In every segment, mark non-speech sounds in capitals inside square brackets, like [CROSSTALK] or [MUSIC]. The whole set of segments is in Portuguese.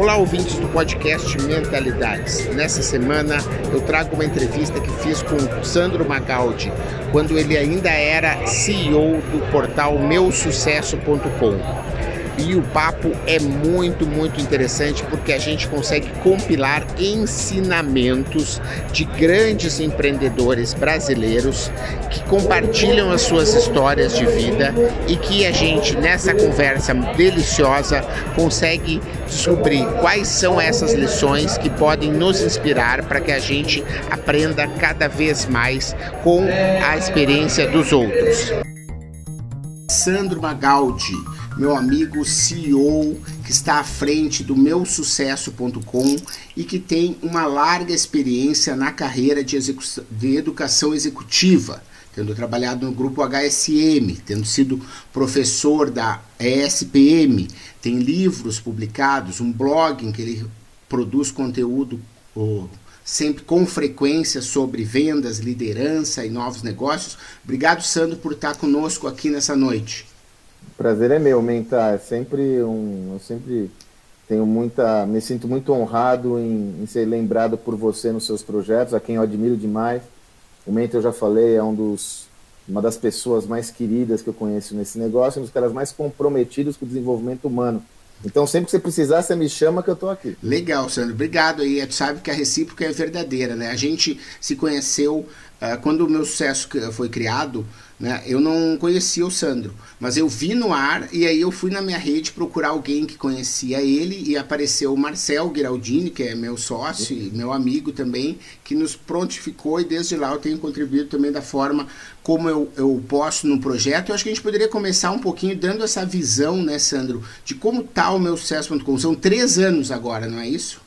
Olá, ouvintes do podcast Mentalidades. Nessa semana eu trago uma entrevista que fiz com Sandro Magaldi, quando ele ainda era CEO do portal meusucesso.com e o papo é muito, muito interessante porque a gente consegue compilar ensinamentos de grandes empreendedores brasileiros que compartilham as suas histórias de vida e que a gente, nessa conversa deliciosa, consegue descobrir quais são essas lições que podem nos inspirar para que a gente aprenda cada vez mais com a experiência dos outros. Sandro Magaldi meu amigo CEO que está à frente do meu sucesso.com e que tem uma larga experiência na carreira de, de educação executiva, tendo trabalhado no grupo HSM, tendo sido professor da ESPM, tem livros publicados, um blog em que ele produz conteúdo oh, sempre com frequência sobre vendas, liderança e novos negócios. Obrigado, Sandro, por estar conosco aqui nessa noite prazer é meu, Menta. É sempre um. Eu sempre tenho muita. Me sinto muito honrado em, em, ser lembrado por você nos seus projetos, a quem eu admiro demais. O Menta, eu já falei, é um dos, uma das pessoas mais queridas que eu conheço nesse negócio, um dos caras mais comprometidos com o desenvolvimento humano. Então, sempre que você precisar, você me chama que eu estou aqui. Legal, Sandro. Obrigado aí. Tu sabe que a recíproca é verdadeira, né? A gente se conheceu quando o meu sucesso foi criado. Né? Eu não conhecia o Sandro, mas eu vi no ar e aí eu fui na minha rede procurar alguém que conhecia ele e apareceu o Marcel Giraldini, que é meu sócio e meu amigo também, que nos prontificou e desde lá eu tenho contribuído também da forma como eu, eu posso no projeto. Eu acho que a gente poderia começar um pouquinho dando essa visão, né, Sandro, de como está o meu sucesso.com. São três anos agora, não é isso?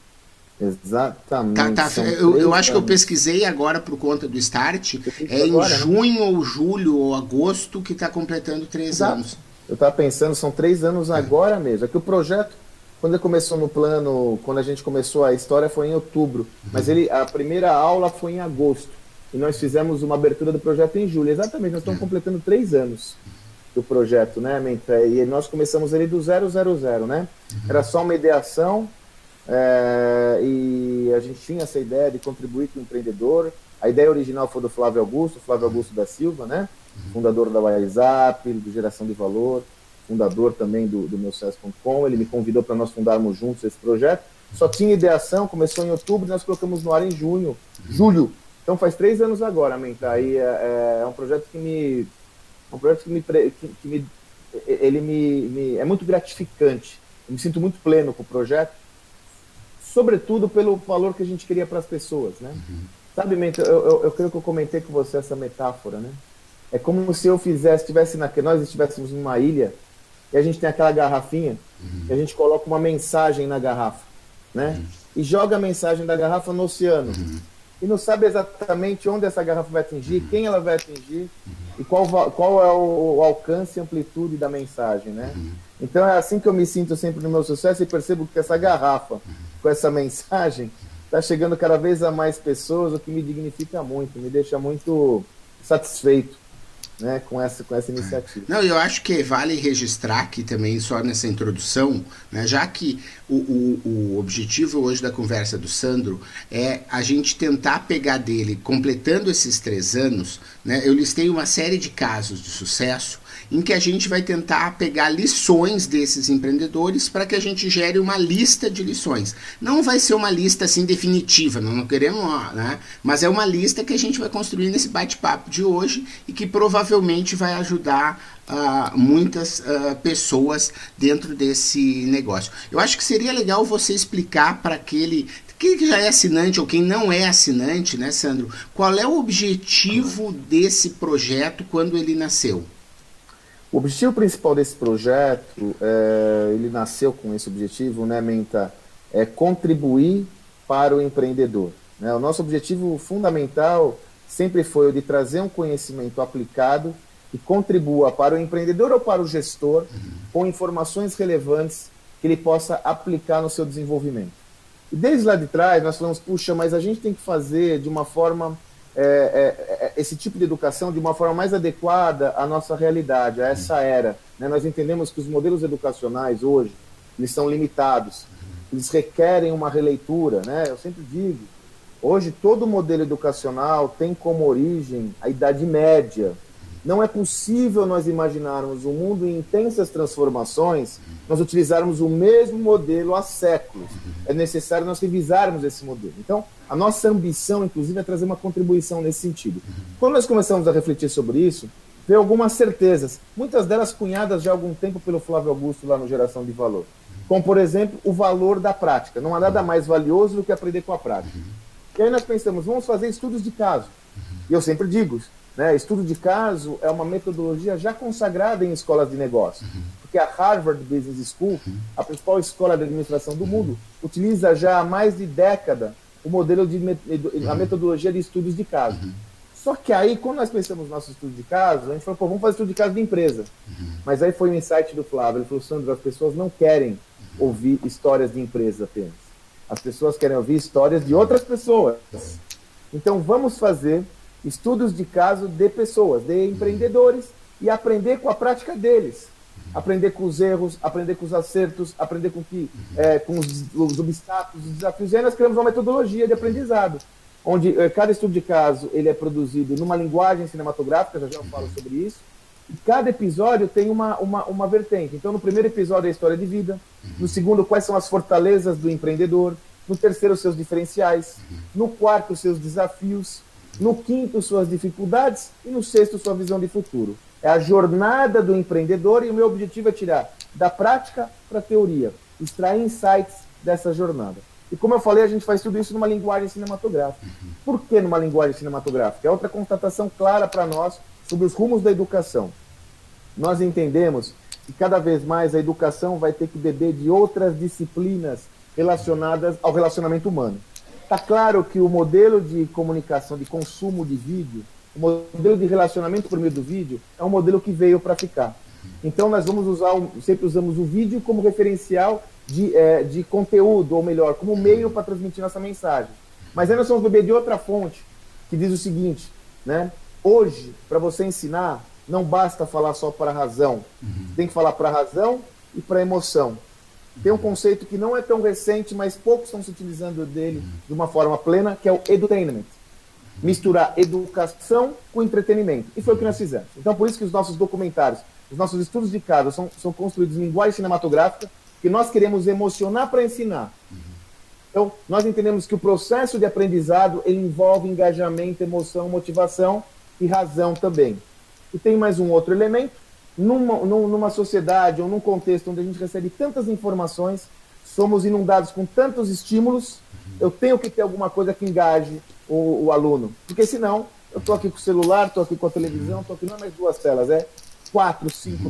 Exatamente. Tá, tá, eu, eu acho que eu pesquisei agora por conta do Start. É em agora, né? junho né? ou julho ou agosto que está completando três Exato. anos. Eu estava pensando, são três anos é. agora mesmo. É que o projeto, quando ele começou no plano, quando a gente começou a história foi em outubro, uhum. mas ele a primeira aula foi em agosto. E nós fizemos uma abertura do projeto em julho. Exatamente, nós estamos uhum. completando três anos do projeto, né, Menta? E nós começamos ele do 000, né? Uhum. Era só uma ideação é, e a gente tinha essa ideia de contribuir com o empreendedor. A ideia original foi do Flávio Augusto, Flávio Augusto da Silva, né? Fundador da WhatsApp, do Geração de Valor, fundador também do, do meu Ele me convidou para nós fundarmos juntos esse projeto. Só tinha ideação, começou em outubro, nós colocamos no ar em junho, julho. Então faz três anos agora, Menta. Aí é, é, é um projeto que me, é um projeto que me, que, que me ele me, me, é muito gratificante. Eu me sinto muito pleno com o projeto sobretudo pelo valor que a gente queria para as pessoas, né? Uhum. Sabe, Mento, eu, eu, eu, creio que eu comentei com você essa metáfora, né? É como se eu fizesse, tivesse na, nós estivéssemos numa ilha e a gente tem aquela garrafinha uhum. e a gente coloca uma mensagem na garrafa, né? Uhum. E joga a mensagem da garrafa no oceano. Uhum. E não sabe exatamente onde essa garrafa vai atingir, uhum. quem ela vai atingir uhum. e qual, qual é o, o, alcance e amplitude da mensagem, né? Então é assim que eu me sinto sempre no meu sucesso e percebo que essa garrafa com essa mensagem está chegando cada vez a mais pessoas, o que me dignifica muito, me deixa muito satisfeito né, com, essa, com essa iniciativa. Não, eu acho que vale registrar aqui também, só nessa introdução, né, já que o, o, o, objetivo hoje da conversa do Sandro é a gente tentar pegar dele, completando esses três anos, né, eu listei uma série de casos de sucesso em que a gente vai tentar pegar lições desses empreendedores para que a gente gere uma lista de lições. Não vai ser uma lista assim definitiva, não, queremos, né? Mas é uma lista que a gente vai construir nesse bate-papo de hoje e que provavelmente vai ajudar uh, muitas uh, pessoas dentro desse negócio. Eu acho que seria legal você explicar para aquele que já é assinante ou quem não é assinante, né, Sandro? Qual é o objetivo desse projeto quando ele nasceu? O objetivo principal desse projeto, é, ele nasceu com esse objetivo, né, Menta? É contribuir para o empreendedor. Né? O nosso objetivo fundamental sempre foi o de trazer um conhecimento aplicado que contribua para o empreendedor ou para o gestor com informações relevantes que ele possa aplicar no seu desenvolvimento. E desde lá de trás nós falamos, puxa, mas a gente tem que fazer de uma forma é, é, é, esse tipo de educação de uma forma mais adequada à nossa realidade, a essa era. Né? Nós entendemos que os modelos educacionais hoje eles são limitados. eles requerem uma releitura, né? Eu sempre digo, hoje todo modelo educacional tem como origem a Idade Média. Não é possível nós imaginarmos um mundo em intensas transformações, nós utilizarmos o mesmo modelo há séculos. É necessário nós revisarmos esse modelo. Então, a nossa ambição, inclusive, é trazer uma contribuição nesse sentido. Quando nós começamos a refletir sobre isso, veio algumas certezas, muitas delas cunhadas já há algum tempo pelo Flávio Augusto lá no Geração de Valor. Como, por exemplo, o valor da prática. Não há nada mais valioso do que aprender com a prática. E aí nós pensamos, vamos fazer estudos de caso. E eu sempre digo, né, estudo de caso é uma metodologia já consagrada em escolas de negócio. Porque a Harvard Business School, a principal escola de administração do mundo, utiliza já há mais de década o modelo de a metodologia de estudos de caso. Só que aí, quando nós pensamos no nosso estudo de caso, a gente falou, pô, vamos fazer estudo de caso de empresa. Mas aí foi o um insight do Flávio, ele falou, Sandro, as pessoas não querem ouvir histórias de empresa apenas. As pessoas querem ouvir histórias de outras pessoas. Então vamos fazer estudos de caso de pessoas, de empreendedores e aprender com a prática deles. Aprender com os erros, aprender com os acertos, aprender com, que, é, com os, os, obstáculos, os desafios. E aí nós criamos uma metodologia de aprendizado, onde é, cada estudo de caso ele é produzido numa linguagem cinematográfica, já já eu falo sobre isso, e cada episódio tem uma, uma, uma vertente. Então, no primeiro episódio é a história de vida, no segundo, quais são as fortalezas do empreendedor, no terceiro, seus diferenciais, no quarto, seus desafios, no quinto, suas dificuldades e no sexto, sua visão de futuro. É a jornada do empreendedor e o meu objetivo é tirar da prática para a teoria, extrair insights dessa jornada. E como eu falei, a gente faz tudo isso numa linguagem cinematográfica. Por que numa linguagem cinematográfica? É outra constatação clara para nós sobre os rumos da educação. Nós entendemos que cada vez mais a educação vai ter que beber de outras disciplinas relacionadas ao relacionamento humano. Está claro que o modelo de comunicação, de consumo de vídeo, o modelo de relacionamento por meio do vídeo, é um modelo que veio para ficar. Então nós vamos usar, sempre usamos o vídeo como referencial de, é, de conteúdo, ou melhor, como meio para transmitir nossa mensagem. Mas aí nós vamos beber de outra fonte, que diz o seguinte, né? Hoje, para você ensinar, não basta falar só para a razão. Uhum. Tem que falar para a razão e para a emoção. Tem um conceito que não é tão recente, mas poucos estão se utilizando dele de uma forma plena, que é o edutainment. Misturar educação com entretenimento. E foi o que nós fizemos. Então, por isso que os nossos documentários, os nossos estudos de caso são, são construídos em linguagem cinematográfica, que nós queremos emocionar para ensinar. Então, nós entendemos que o processo de aprendizado envolve engajamento, emoção, motivação e razão também. E tem mais um outro elemento. Numa, numa sociedade ou num contexto onde a gente recebe tantas informações, somos inundados com tantos estímulos, eu tenho que ter alguma coisa que engaje o, o aluno. Porque senão, eu estou aqui com o celular, estou aqui com a televisão, estou aqui não é mais duas telas, é quatro, cinco.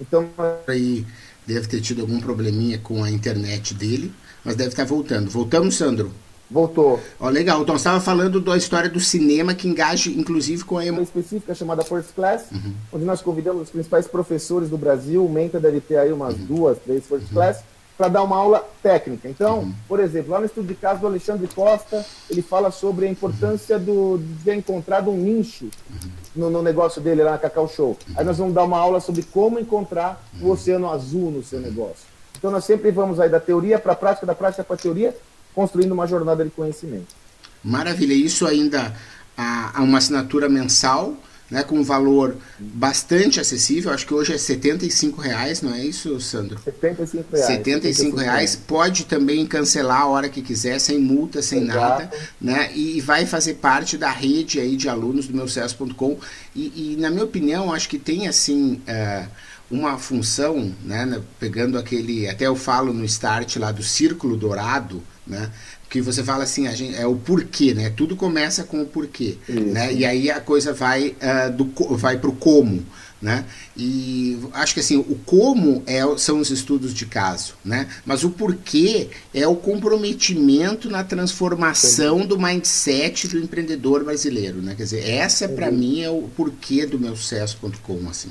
Então. Aí deve ter tido algum probleminha com a internet dele, mas deve estar voltando. Voltamos, Sandro? Voltou. Ó, legal. Então, você estava falando da história do cinema que engaja, inclusive, com a emoção. específica chamada First Class, uhum. onde nós convidamos os principais professores do Brasil. O Menta deve ter aí umas uhum. duas, três First uhum. Class, para dar uma aula técnica. Então, uhum. por exemplo, lá no estudo de caso do Alexandre Costa, ele fala sobre a importância do, de ter encontrado um nicho uhum. no, no, negócio dele lá na Cacau Show. Aí nós vamos dar uma aula sobre como encontrar o oceano azul no seu negócio. Então, nós sempre vamos aí da teoria para a prática, da prática para a teoria, construindo uma jornada de conhecimento. Maravilha, isso ainda há uma assinatura mensal, né, com um valor bastante acessível, acho que hoje é 75 reais, não é isso, Sandro? 75 reais. 75 reais, pode também cancelar a hora que quiser, sem multa, sem Exato. nada, né, e vai fazer parte da rede aí de alunos do meucesso.com e, e, na minha opinião, acho que tem assim... Uh, uma função, né, pegando aquele, até eu falo no start lá do círculo dourado, né, que você fala assim, a gente, é o porquê, né, tudo começa com o porquê, Isso. né, e aí a coisa vai, uh, do, vai para o como, né, e acho que assim, o como é, são os estudos de caso, né, mas o porquê é o comprometimento na transformação do mindset do empreendedor brasileiro, né, quer dizer, essa para mim é o porquê do meu sucesso.com, assim.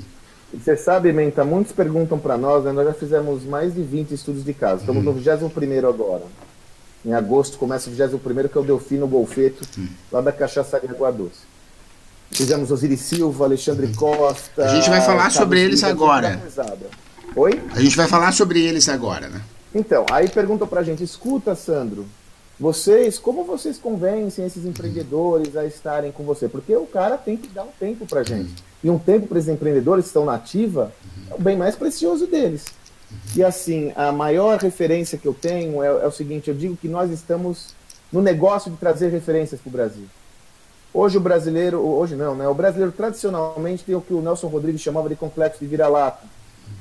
Você sabe, Menta, muitos perguntam para nós, né, nós já fizemos mais de 20 estudos de caso, estamos uhum. no 21 agora. Em agosto começa o 21 que é o Delfino Golfeto, uhum. lá da Cachaçaria Água Doce. Fizemos Osiris Silva, Alexandre Costa. A gente vai falar sobre eles agora. Oi? A gente vai falar sobre eles agora, né? Então, aí perguntam para a gente, escuta, Sandro, vocês, como vocês convencem esses empreendedores a estarem com você? Porque o cara tem que dar um tempo para a gente. E um tempo para esses empreendedores que estão na ativa é o bem mais precioso deles. E assim, a maior referência que eu tenho é, é o seguinte: eu digo que nós estamos no negócio de trazer referências para o Brasil. Hoje o brasileiro, hoje não, né? O brasileiro tradicionalmente tem o que o Nelson Rodrigues chamava de complexo de vira-lata.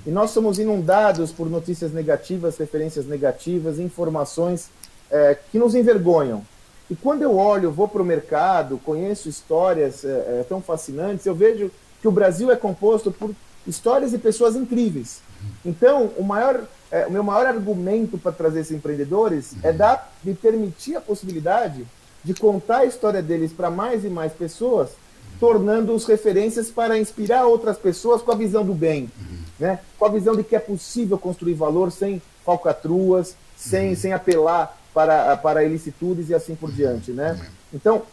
E nós somos inundados por notícias negativas, referências negativas, informações é, que nos envergonham. E quando eu olho, vou para o mercado, conheço histórias é, é, tão fascinantes, eu vejo que o Brasil é composto por histórias e pessoas incríveis. Então, o, maior, é, o meu maior argumento para trazer esses empreendedores é dar, de permitir a possibilidade de contar a história deles para mais e mais pessoas, tornando-os referências para inspirar outras pessoas com a visão do bem, né? com a visão de que é possível construir valor sem falcatruas, sem, sem apelar para, para ilicitudes e assim por diante. Né? Então,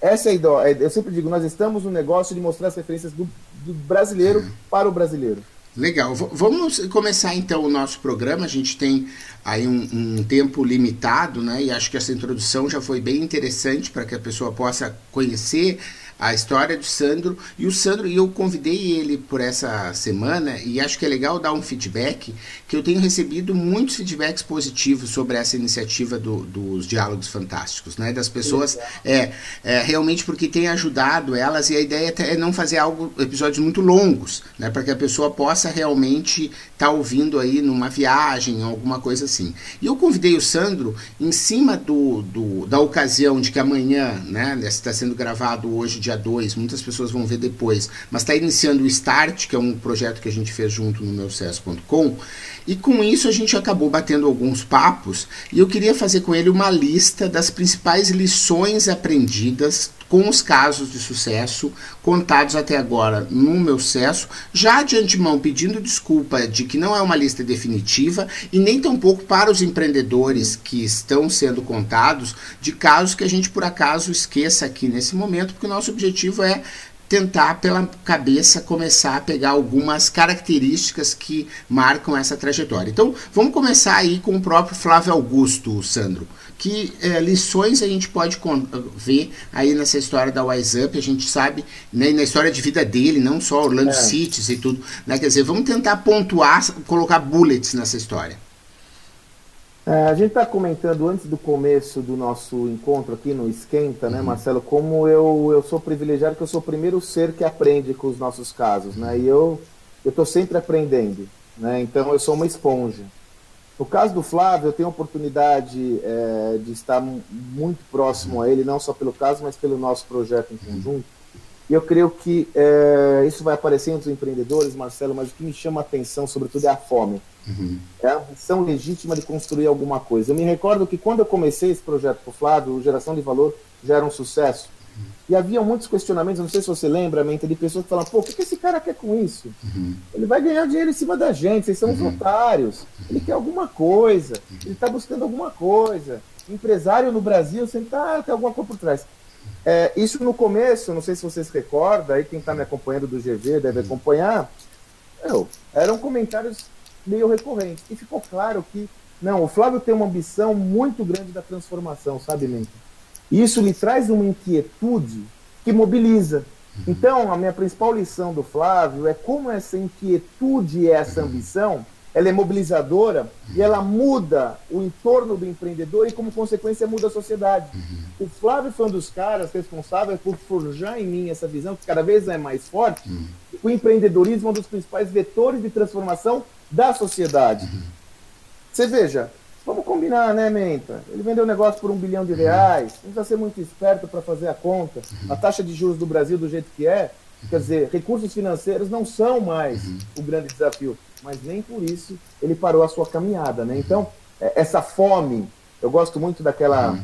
essa é a ideia. Eu sempre digo, nós estamos no negócio de mostrar as referências do, do brasileiro para o brasileiro. Legal. V vamos começar então o nosso programa. A gente tem aí um, um, tempo limitado, né? E acho que essa introdução já foi bem interessante para que a pessoa possa conhecer a história do Sandro. E o Sandro, e eu convidei ele por essa semana, e acho que é legal dar um feedback, que eu tenho recebido muitos feedbacks positivos sobre essa iniciativa do, dos Diálogos Fantásticos, né? Das pessoas, é, é, realmente porque tem ajudado elas, e a ideia é não fazer algo, episódios muito longos, né? Para que a pessoa possa realmente estar tá ouvindo aí numa viagem, alguma coisa assim. E eu convidei o Sandro em cima do, do da ocasião de que amanhã, né? Está sendo gravado hoje, dia 2, muitas pessoas vão ver depois, mas está iniciando o Start, que é um projeto que a gente fez junto no meu sucesso.com, e com isso a gente acabou batendo alguns papos, e eu queria fazer com ele uma lista das principais lições aprendidas com os casos de sucesso contados até agora no meu sucesso, já de antemão pedindo desculpa de que não é uma lista definitiva e nem tampouco para os empreendedores que estão sendo contados de casos que a gente por acaso esqueça aqui nesse momento, porque o nosso objetivo é tentar pela cabeça começar a pegar algumas características que marcam essa trajetória. Então, vamos começar aí com o próprio Flávio Augusto, Sandro que é, lições a gente pode ver aí nessa história da Wise Up, a gente sabe, né, na história de vida dele, não só Orlando é. Cities e tudo, né, quer dizer, vamos tentar pontuar, colocar bullets nessa história. É, a gente está comentando antes do começo do nosso encontro aqui no Esquenta, né, uhum. Marcelo, como eu, eu sou privilegiado, que eu sou o primeiro ser que aprende com os nossos casos, né, e eu estou sempre aprendendo, né, então eu sou uma esponja. No caso do Flávio, eu tenho a oportunidade é, de estar muito próximo a ele, não só pelo caso, mas pelo nosso projeto em conjunto. E eu creio que é, isso vai aparecer entre os empreendedores, Marcelo, mas o que me chama a atenção, sobretudo, é a fome. Uhum. É a ambição legítima de construir alguma coisa. Eu me recordo que quando eu comecei esse projeto com o Flávio, o Geração de Valor já era um sucesso. E havia muitos questionamentos, não sei se você lembra, mente, de pessoas que falam, pô, o que, que esse cara quer com isso? Uhum. Ele vai ganhar dinheiro em cima da gente, vocês são uhum. otários. Ele quer alguma coisa, ele está buscando alguma coisa. Empresário no Brasil sempre tá, tem alguma coisa por trás. É, isso no começo, não sei se vocês recordam, aí quem está me acompanhando do GV deve acompanhar, eu, eram comentários meio recorrentes. E ficou claro que, não, o Flávio tem uma ambição muito grande da transformação, sabe, Mente? Isso lhe traz uma inquietude que mobiliza. Uhum. Então, a minha principal lição do Flávio é como essa inquietude e essa uhum. ambição, ela é mobilizadora e ela muda o entorno do empreendedor e, como consequência, muda a sociedade. Uhum. O Flávio foi um dos caras responsáveis por forjar em mim essa visão que cada vez é mais forte. O empreendedorismo é um dos principais vetores de transformação da sociedade. Você veja, Vamos combinar, né, Menta? Ele vendeu o negócio por um bilhão de reais. Não precisa ser muito esperto para fazer a conta. A taxa de juros do Brasil, do jeito que é, quer dizer, recursos financeiros não são mais o grande desafio. Mas nem por isso ele parou a sua caminhada, né? Então, é, essa fome, eu gosto muito daquela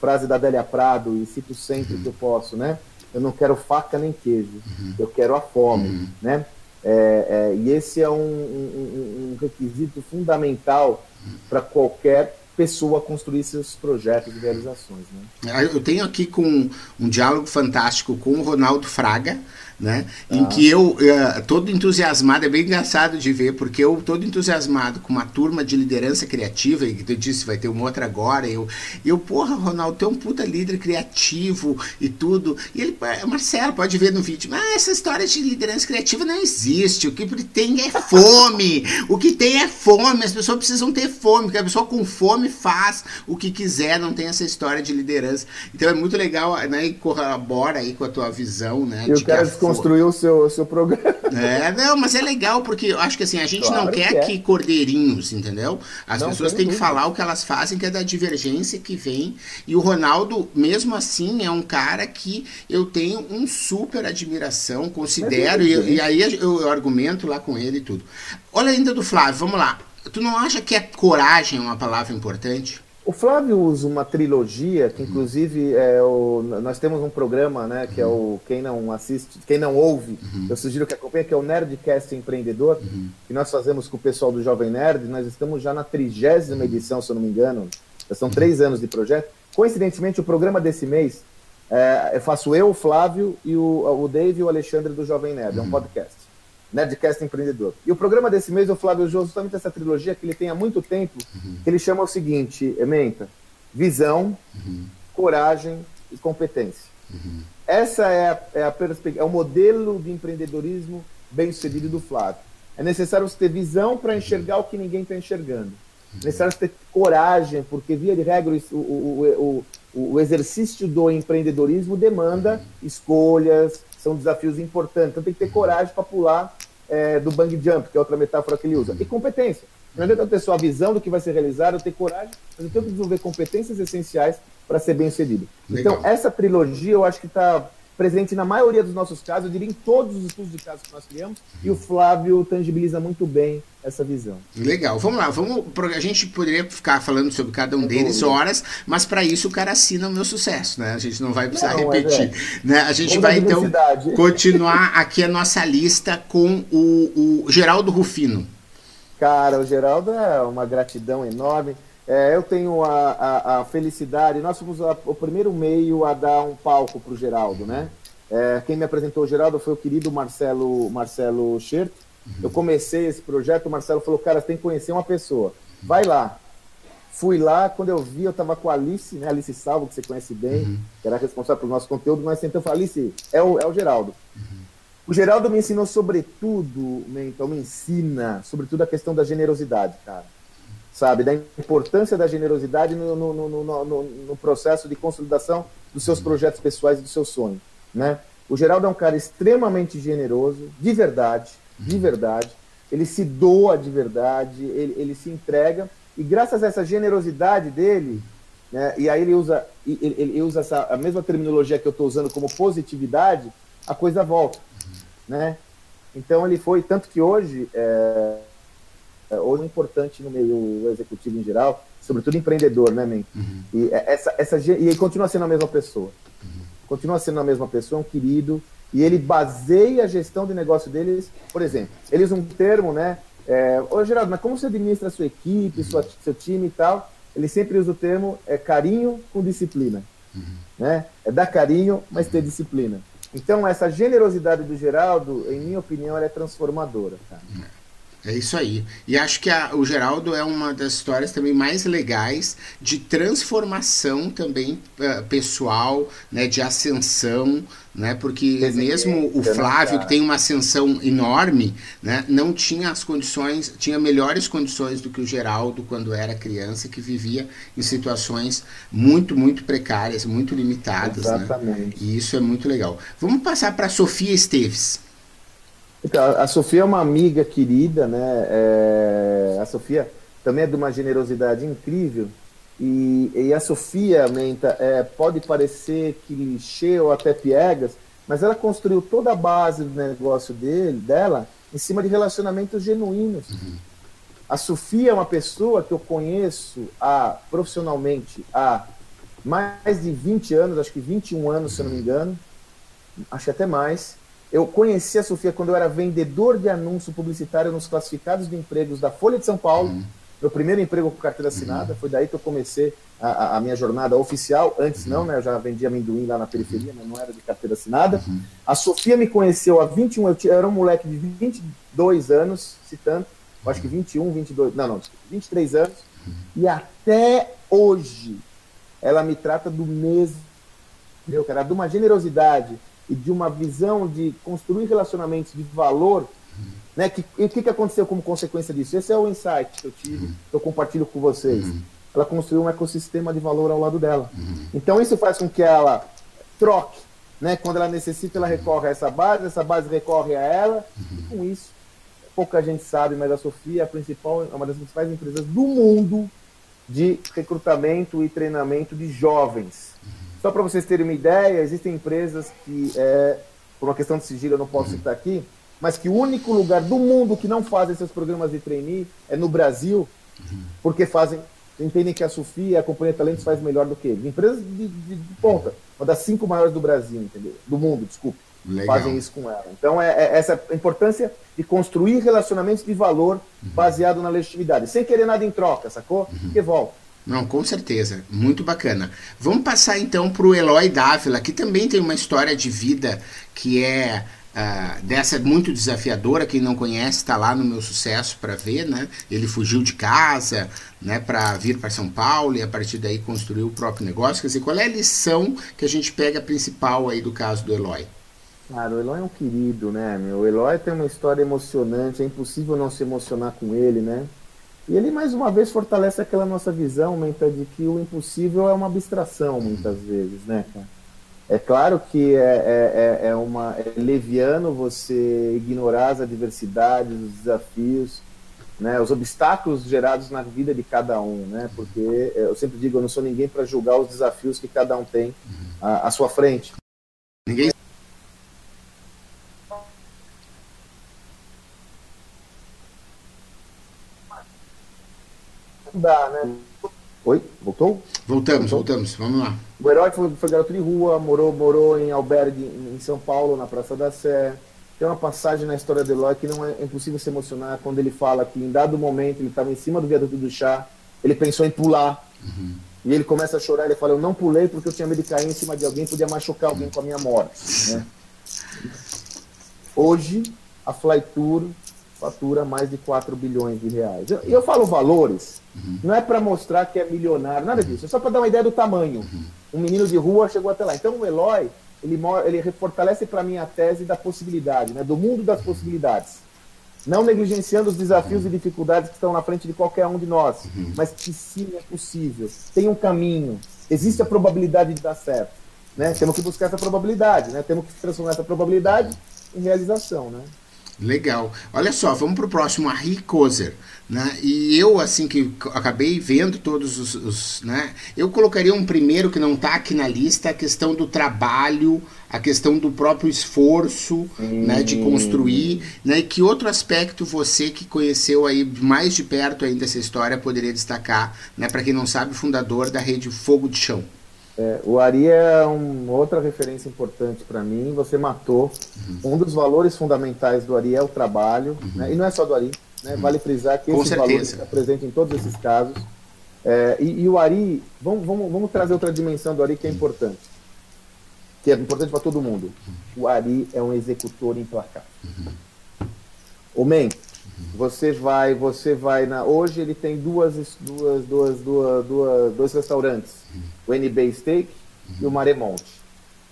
frase da Adélia Prado, e cito sempre que eu posso, né? Eu não quero faca nem queijo, eu quero a fome, né? É, é, e esse é um, um, um requisito fundamental para qualquer pessoa construir seus projetos e realizações. Né? Eu tenho aqui com um diálogo fantástico com o Ronaldo Fraga, né? Ah. Em que eu, uh, todo entusiasmado, é bem engraçado de ver, porque eu, todo entusiasmado com uma turma de liderança criativa, e tu disse, vai ter uma outra agora, eu, eu porra, Ronaldo, tu é um puta líder criativo e tudo. E ele, Marcelo, pode ver no vídeo, ah, essa história de liderança criativa não existe, o que tem é fome, o que tem é fome, as pessoas precisam ter fome, porque a pessoa com fome faz o que quiser, não tem essa história de liderança. Então é muito legal, né, e corrobora aí com a tua visão, né? Eu quero desconstruir o seu, o seu programa. É, não, mas é legal, porque eu acho que assim, a gente claro não quer que, é. que cordeirinhos, entendeu? As não, pessoas têm que falar o que elas fazem, que é da divergência que vem. E o Ronaldo, mesmo assim, é um cara que eu tenho um super admiração, considero, e, e, aí eu, eu argumento lá com ele e tudo. Olha ainda do Flávio, vamos lá. Tu não acha que a coragem é uma palavra importante? O Flávio usa uma trilogia que, inclusive, é o, nós temos um programa, né, que é o quem não assiste, quem não ouve, uhum. eu sugiro que acompanhe, que é o Nerdcast Empreendedor, uhum. que nós fazemos com o pessoal do Jovem Nerd. Nós estamos já na trigésima edição, se eu não me engano. Já são três anos de projeto. Coincidentemente, o programa desse mês é, eu faço eu, o Flávio e o, o Dave e o Alexandre do Jovem Nerd. É um podcast. Nerdcast Empreendedor. E o programa desse mês, o Flávio usou justamente essa trilogia que ele tem há muito tempo, uhum. que ele chama o seguinte, Ementa, visão, uhum. coragem e competência. Uhum. Essa é a, é a perspectiva, é o modelo de empreendedorismo bem sucedido do Flávio. É necessário você ter visão para enxergar o que ninguém está enxergando. É necessário você ter coragem, porque via de regra o, o, o, o exercício do empreendedorismo demanda escolhas, são desafios importantes. Então tem que ter coragem para pular é, do bang jump, que é outra metáfora que ele usa. E competência. Não adianta ter só a visão do que vai ser realizado, ter coragem, mas eu tenho que desenvolver competências essenciais para ser bem sucedido. Então, essa trilogia eu acho que está presente na maioria dos nossos casos, eu diria em todos os estudos de casos que nós criamos, e o Flávio tangibiliza muito bem essa visão. Legal, vamos lá, vamos a gente poderia ficar falando sobre cada um é deles bom, horas, mas para isso o cara assina o meu sucesso, né? A gente não vai precisar não, repetir, é. né? A gente vai então continuar aqui a nossa lista com o, o Geraldo Rufino. Cara, o Geraldo é uma gratidão enorme. É, eu tenho a, a, a, felicidade, nós fomos a, o primeiro meio a dar um palco para o Geraldo, né? É, quem me apresentou o Geraldo foi o querido Marcelo, Marcelo Schert. Uhum. Eu comecei esse projeto, o Marcelo falou, cara, você tem que conhecer uma pessoa. Vai lá. Fui lá, quando eu vi, eu estava com a Alice, né? Alice Salvo, que você conhece bem, uhum. que era responsável pelo nosso conteúdo, então eu falei, Alice, é o, é o Geraldo. Uhum. O Geraldo me ensinou sobretudo, então me ensina, sobretudo a questão da generosidade, cara sabe? Da importância da generosidade no, no, no, no, processo de consolidação dos seus projetos pessoais e do seu sonho, né? O Geraldo é um cara extremamente generoso, de verdade, de uhum. verdade. Ele se doa de verdade, ele, ele se entrega e graças a essa generosidade dele, né, e aí ele usa, ele, ele usa essa, a mesma terminologia que eu estou usando como positividade, a coisa volta, né? Então ele foi tanto que hoje é, é, ou importante no meio executivo em geral, sobretudo empreendedor, né, men? Uhum. E é, essa, essa e ele continua sendo a mesma pessoa. Uhum. Continua sendo a mesma pessoa, um querido, e ele baseia a gestão de negócio deles, por exemplo, ele usa um termo, né? É, Ô Geraldo, mas como você administra a sua equipe, sua, uhum. seu time e tal? Ele sempre usa o termo é, carinho com disciplina. Uhum. Né? É dar carinho, mas ter disciplina. Então, essa generosidade do Geraldo, em minha opinião, ela é transformadora. Cara. É isso aí. E acho que a, o Geraldo é uma das histórias também mais legais de transformação também uh, pessoal, né, de ascensão, né, porque mesmo o Flávio, que tem uma ascensão enorme, né, não tinha as condições, tinha melhores condições do que o Geraldo quando era criança, que vivia em situações muito, muito precárias, muito limitadas. Né? Exatamente. Né? E isso é muito legal. Vamos passar para a Sofia Esteves. Então, a Sofia é uma amiga querida, né? É, a Sofia também é de uma generosidade incrível. E, e a Sofia, Menta, é, pode parecer clichê ou até piegas, mas ela construiu toda a base do negócio dele, dela em cima de relacionamentos genuínos. Uhum. A Sofia é uma pessoa que eu conheço há, profissionalmente há mais de 20 anos, acho que 21 anos, se eu não me engano, acho que até mais. Eu conheci a Sofia quando eu era vendedor de anúncio publicitário nos classificados de empregos da Folha de São Paulo. Uhum. Meu primeiro emprego com carteira assinada, uhum. foi daí que eu comecei a, a, minha jornada oficial. Antes não, né? Eu já vendia amendoim lá na periferia, mas não era de carteira assinada. Uhum. A Sofia me conheceu há 21, eu, eu era um moleque de 22 anos, se tanto, acho que 21, 22, não, não, 23 anos. Uhum. E até hoje ela me trata do mesmo, meu cara, de uma generosidade e de uma visão de construir relacionamentos de valor né? Que, e o que, que aconteceu como consequência disso? Esse é o insight que eu tive, que eu compartilho com vocês. Ela construiu um ecossistema de valor ao lado dela. Então isso faz com que ela troque. Né? Quando ela necessita, ela recorre a essa base, essa base recorre a ela. E com isso, pouca gente sabe, mas a Sofia é a principal, é uma das principais empresas do mundo de recrutamento e treinamento de jovens. Só para vocês terem uma ideia, existem empresas que, é, por uma questão de sigilo, eu não posso citar aqui, mas que o único lugar do mundo que não faz esses programas de trainee é no Brasil, porque fazem, entendem que a Sofia, a Companhia Talentos faz melhor do que eles. Empresas de, de, de, ponta, uma das cinco maiores do Brasil, entendeu? Do mundo, desculpe. Legal. Fazem isso com ela. Então, é, é essa importância de construir relacionamentos de valor uhum. baseado na legitimidade, sem querer nada em troca, sacou? Uhum. Porque volta. Não, com certeza. Muito bacana. Vamos passar então para o Eloy Dávila, que também tem uma história de vida que é Uh, dessa muito desafiadora, quem não conhece está lá no meu sucesso para ver, né? Ele fugiu de casa, né, para vir para São Paulo e a partir daí construiu o próprio negócio. Quer dizer, qual é a lição que a gente pega principal aí do caso do Eloy? Cara, o Eloy é um querido, né, meu? O Eloy tem uma história emocionante, é impossível não se emocionar com ele, né? E ele mais uma vez fortalece aquela nossa visão, Menta, de que o impossível é uma abstração muitas vezes, né, cara? É claro que é, é, é, é, uma, é leviano você ignorar as adversidades, os desafios, né, os obstáculos gerados na vida de cada um, né? Porque eu sempre digo, eu não sou ninguém para julgar os desafios que cada um tem à, à sua frente. Ninguém dá, né? Oi, voltou? Voltamos, voltou? voltamos, vamos lá. O herói foi, foi garoto de rua, morou, morou em albergue em São Paulo, na Praça da Sé. Tem uma passagem na história do Eloy que não é impossível se emocionar quando ele fala que em dado momento ele estava em cima do viaduto do chá, ele pensou em pular. Uhum. E ele começa a chorar, ele fala, eu não pulei porque eu tinha medo de cair em cima de alguém, podia machucar alguém com a minha morte. Né? [LAUGHS] Hoje, a Fly Tour fatura mais de 4 bilhões de reais. E eu, eu, falo valores, uhum. não é para mostrar que é milionário, nada disso, é só para dar uma ideia do tamanho. Uhum. Um menino de rua chegou até lá. Então o Eloy, ele, ele fortalece para mim a tese da possibilidade, né, do mundo das possibilidades. Não negligenciando os desafios e dificuldades que estão na frente de qualquer um de nós, uhum. mas que sim é possível. Tem um caminho, existe a probabilidade de dar certo. Né? Temos que buscar essa probabilidade, né? temos que transformar essa probabilidade em realização. Né? Legal. Olha só, vamos para o próximo, a Ricoser. Né? E eu, assim, que acabei vendo todos os, os. né? Eu colocaria um primeiro que não está aqui na lista, a questão do trabalho, a questão do próprio esforço hum. né, de construir. Né? E que outro aspecto você que conheceu aí mais de perto ainda essa história poderia destacar, né? Para quem não sabe, fundador da rede Fogo de Chão. É, o Ari é uma outra referência importante para mim. Você matou. Uhum. Um dos valores fundamentais do Ari é o trabalho. Uhum. Né? E não é só do Ari. Né? Uhum. Vale frisar que esse valor está presente em todos esses casos. É, e, e, o Ari, vamos, vamos, vamos trazer outra dimensão do Ari que é importante. Que é importante para todo mundo. O Ari é um executor implacável. O Men, você vai, você vai na. Hoje ele tem duas, duas, duas, duas, duas dois restaurantes, o NB Steak e o Maremonte,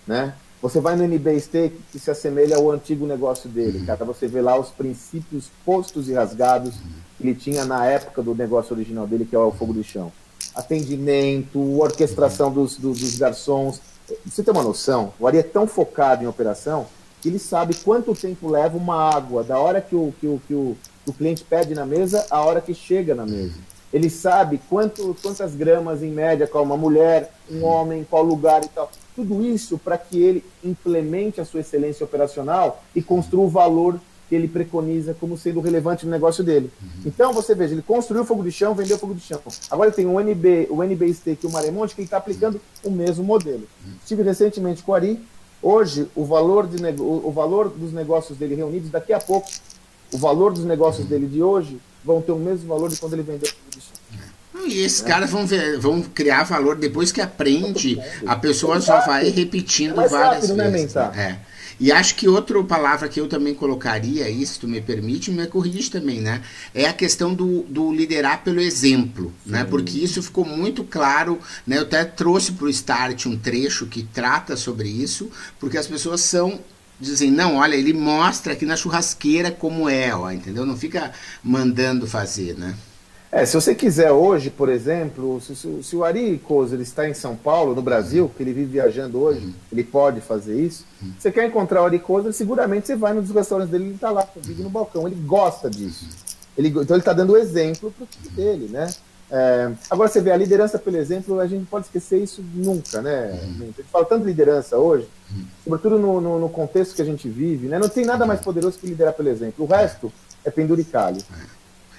né? Você vai no NB Steak que se assemelha ao antigo negócio dele, cara. Você vê lá os princípios postos e rasgados que ele tinha na época do negócio original dele, que é o fogo do chão. Atendimento, orquestração dos, dos, dos garçons. Você tem uma noção? O Ari é tão focado em operação que ele sabe quanto tempo leva uma água da hora que o, que o, que o, o cliente pede na mesa à hora que chega na mesa. Ele sabe quanto, quantas gramas em média com uma mulher, um homem, qual lugar e tal. Tudo isso para que ele implemente a sua excelência operacional e construa o valor que ele preconiza como sendo relevante no negócio dele. Uhum. Então, você veja, ele construiu o fogo de chão, vendeu o fogo de chão. Agora ele tem o NB, o NB Steak e o Maremonte, que ele está aplicando o mesmo modelo. Uhum. Estive recentemente com o Ari, hoje o valor, de, o valor dos negócios dele reunidos, daqui a pouco o valor dos negócios dele de hoje vão ter o mesmo valor de quando ele vendeu. E esses né? caras vão, ver, vão criar valor depois que aprende, a pessoa só vai repetindo é várias rápido, né, vezes. Né, é. E acho que outra palavra que eu também colocaria aí, se tu me permite, me corrige também, né? É a questão do, do liderar pelo exemplo, né? Sim. né? Porque isso ficou muito claro, né? Eu até trouxe para o Start um trecho que trata sobre isso, porque as pessoas são dizem, não, olha, ele mostra aqui na churrasqueira como é, ó, entendeu? Não fica mandando fazer, né? É, se você quiser hoje, por exemplo, se, se, se o Ari Kozer está em São Paulo, no Brasil, que ele vive viajando hoje, uhum. ele pode fazer isso. Uhum. Você quer encontrar o Ari Kozer, seguramente você vai nos restaurantes dele, ele está lá, vive no balcão, ele gosta disso. Ele, então ele está dando exemplo para o time dele, né? É, agora você vê, a liderança pelo exemplo, a gente não pode esquecer isso nunca, né? Uhum. A gente fala tanto de liderança hoje, uhum. sobretudo no, no, no, contexto que a gente vive, né? Não tem nada mais poderoso que liderar pelo exemplo. O resto é penduricalho.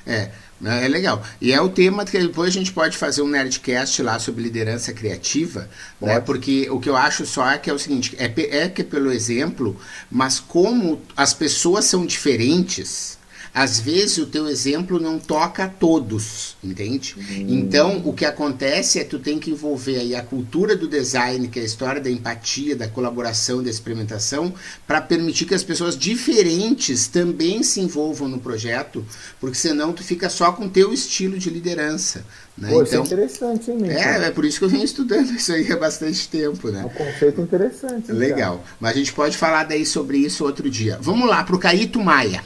É. é. Né? É legal. E é o tema que depois a gente pode fazer um Nerdcast lá sobre liderança criativa, né? Porque o que eu acho só é que é o seguinte, é, é que pelo exemplo, mas como as pessoas são diferentes, às vezes o teu exemplo não toca a todos, entende? Hum. Então, o que acontece é que tu tem que envolver aí a cultura do design, que é a história da empatia, da colaboração, da experimentação, para permitir que as pessoas diferentes também se envolvam no projeto, porque senão tu fica só com o teu estilo de liderança. Né? Pô, então, isso é interessante, hein, É, é por isso que eu venho estudando isso aí há bastante tempo, né? É um conceito interessante. Legal. Mas a gente pode falar daí sobre isso outro dia. Vamos lá, para o Caíto Maia.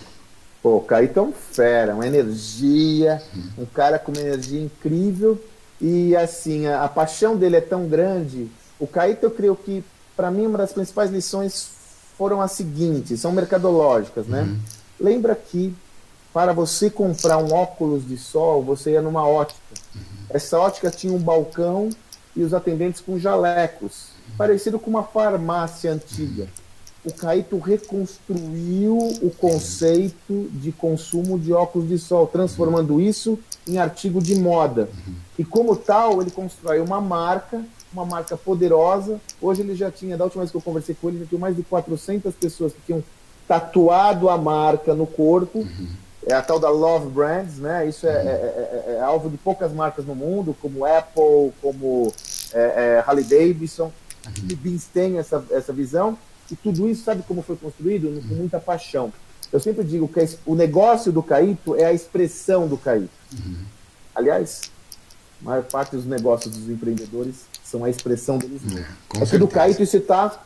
Pô, o Caíto é um fera, uma energia, um cara com uma energia incrível. E assim, a, a paixão dele é tão grande. O Caíto, eu creio que, para mim, uma das principais lições foram as seguintes: são mercadológicas, né? Uhum. Lembra que para você comprar um óculos de sol, você ia numa ótica. Uhum. Essa ótica tinha um balcão e os atendentes com jalecos, uhum. parecido com uma farmácia antiga o Caíto reconstruiu o conceito de consumo de óculos de sol, transformando isso em artigo de moda. E como tal, ele constrói uma marca, uma marca poderosa. Hoje ele já tinha, da última vez que eu conversei com ele, já tinha mais de 400 pessoas que tinham tatuado a marca no corpo. É a tal da Love Brands, né? Isso é, é, é, é alvo de poucas marcas no mundo, como Apple, como Harley Davidson. A Beans tem essa, essa visão. E tudo isso, sabe como foi construído? Com muita paixão. Eu sempre digo que o negócio do Caíto é a expressão do Caíto. Uhum. Aliás, a maior parte dos negócios dos empreendedores são a expressão deles mesmos. É, que do Caíto isso está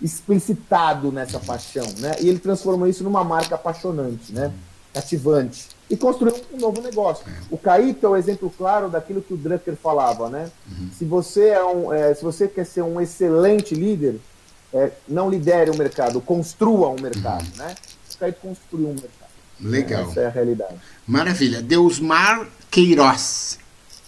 explicitado nessa paixão, né? E ele transformou isso numa marca apaixonante, né? Cativante. E construiu um novo negócio. É. O Caíto é o exemplo claro daquilo que o Drucker falava, né? Uhum. Se você é um, é, se você quer ser um excelente líder, é, não lidere o mercado, construa um mercado, uhum. né? O Caíto construiu um mercado. Legal. Essa é a realidade. Maravilha. Deusmar Queiroz.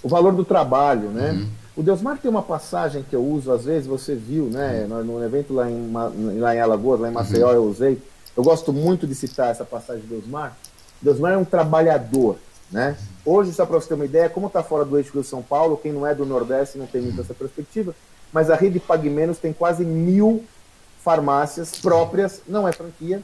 O valor do trabalho, né? Uhum. O Deusmar tem uma passagem que eu uso, às vezes você viu, né? Uhum. No, evento lá em, lá em Alagoas, lá em Maceió, uhum. eu usei. Eu gosto muito de citar essa passagem de Deusmar. Deusmar é um trabalhador, né? Hoje, só para você ter uma ideia, como está fora do eixo do São Paulo, quem não é do Nordeste não tem muito essa perspectiva, mas a rede Pague Menos tem quase mil farmácias próprias, não é franquia.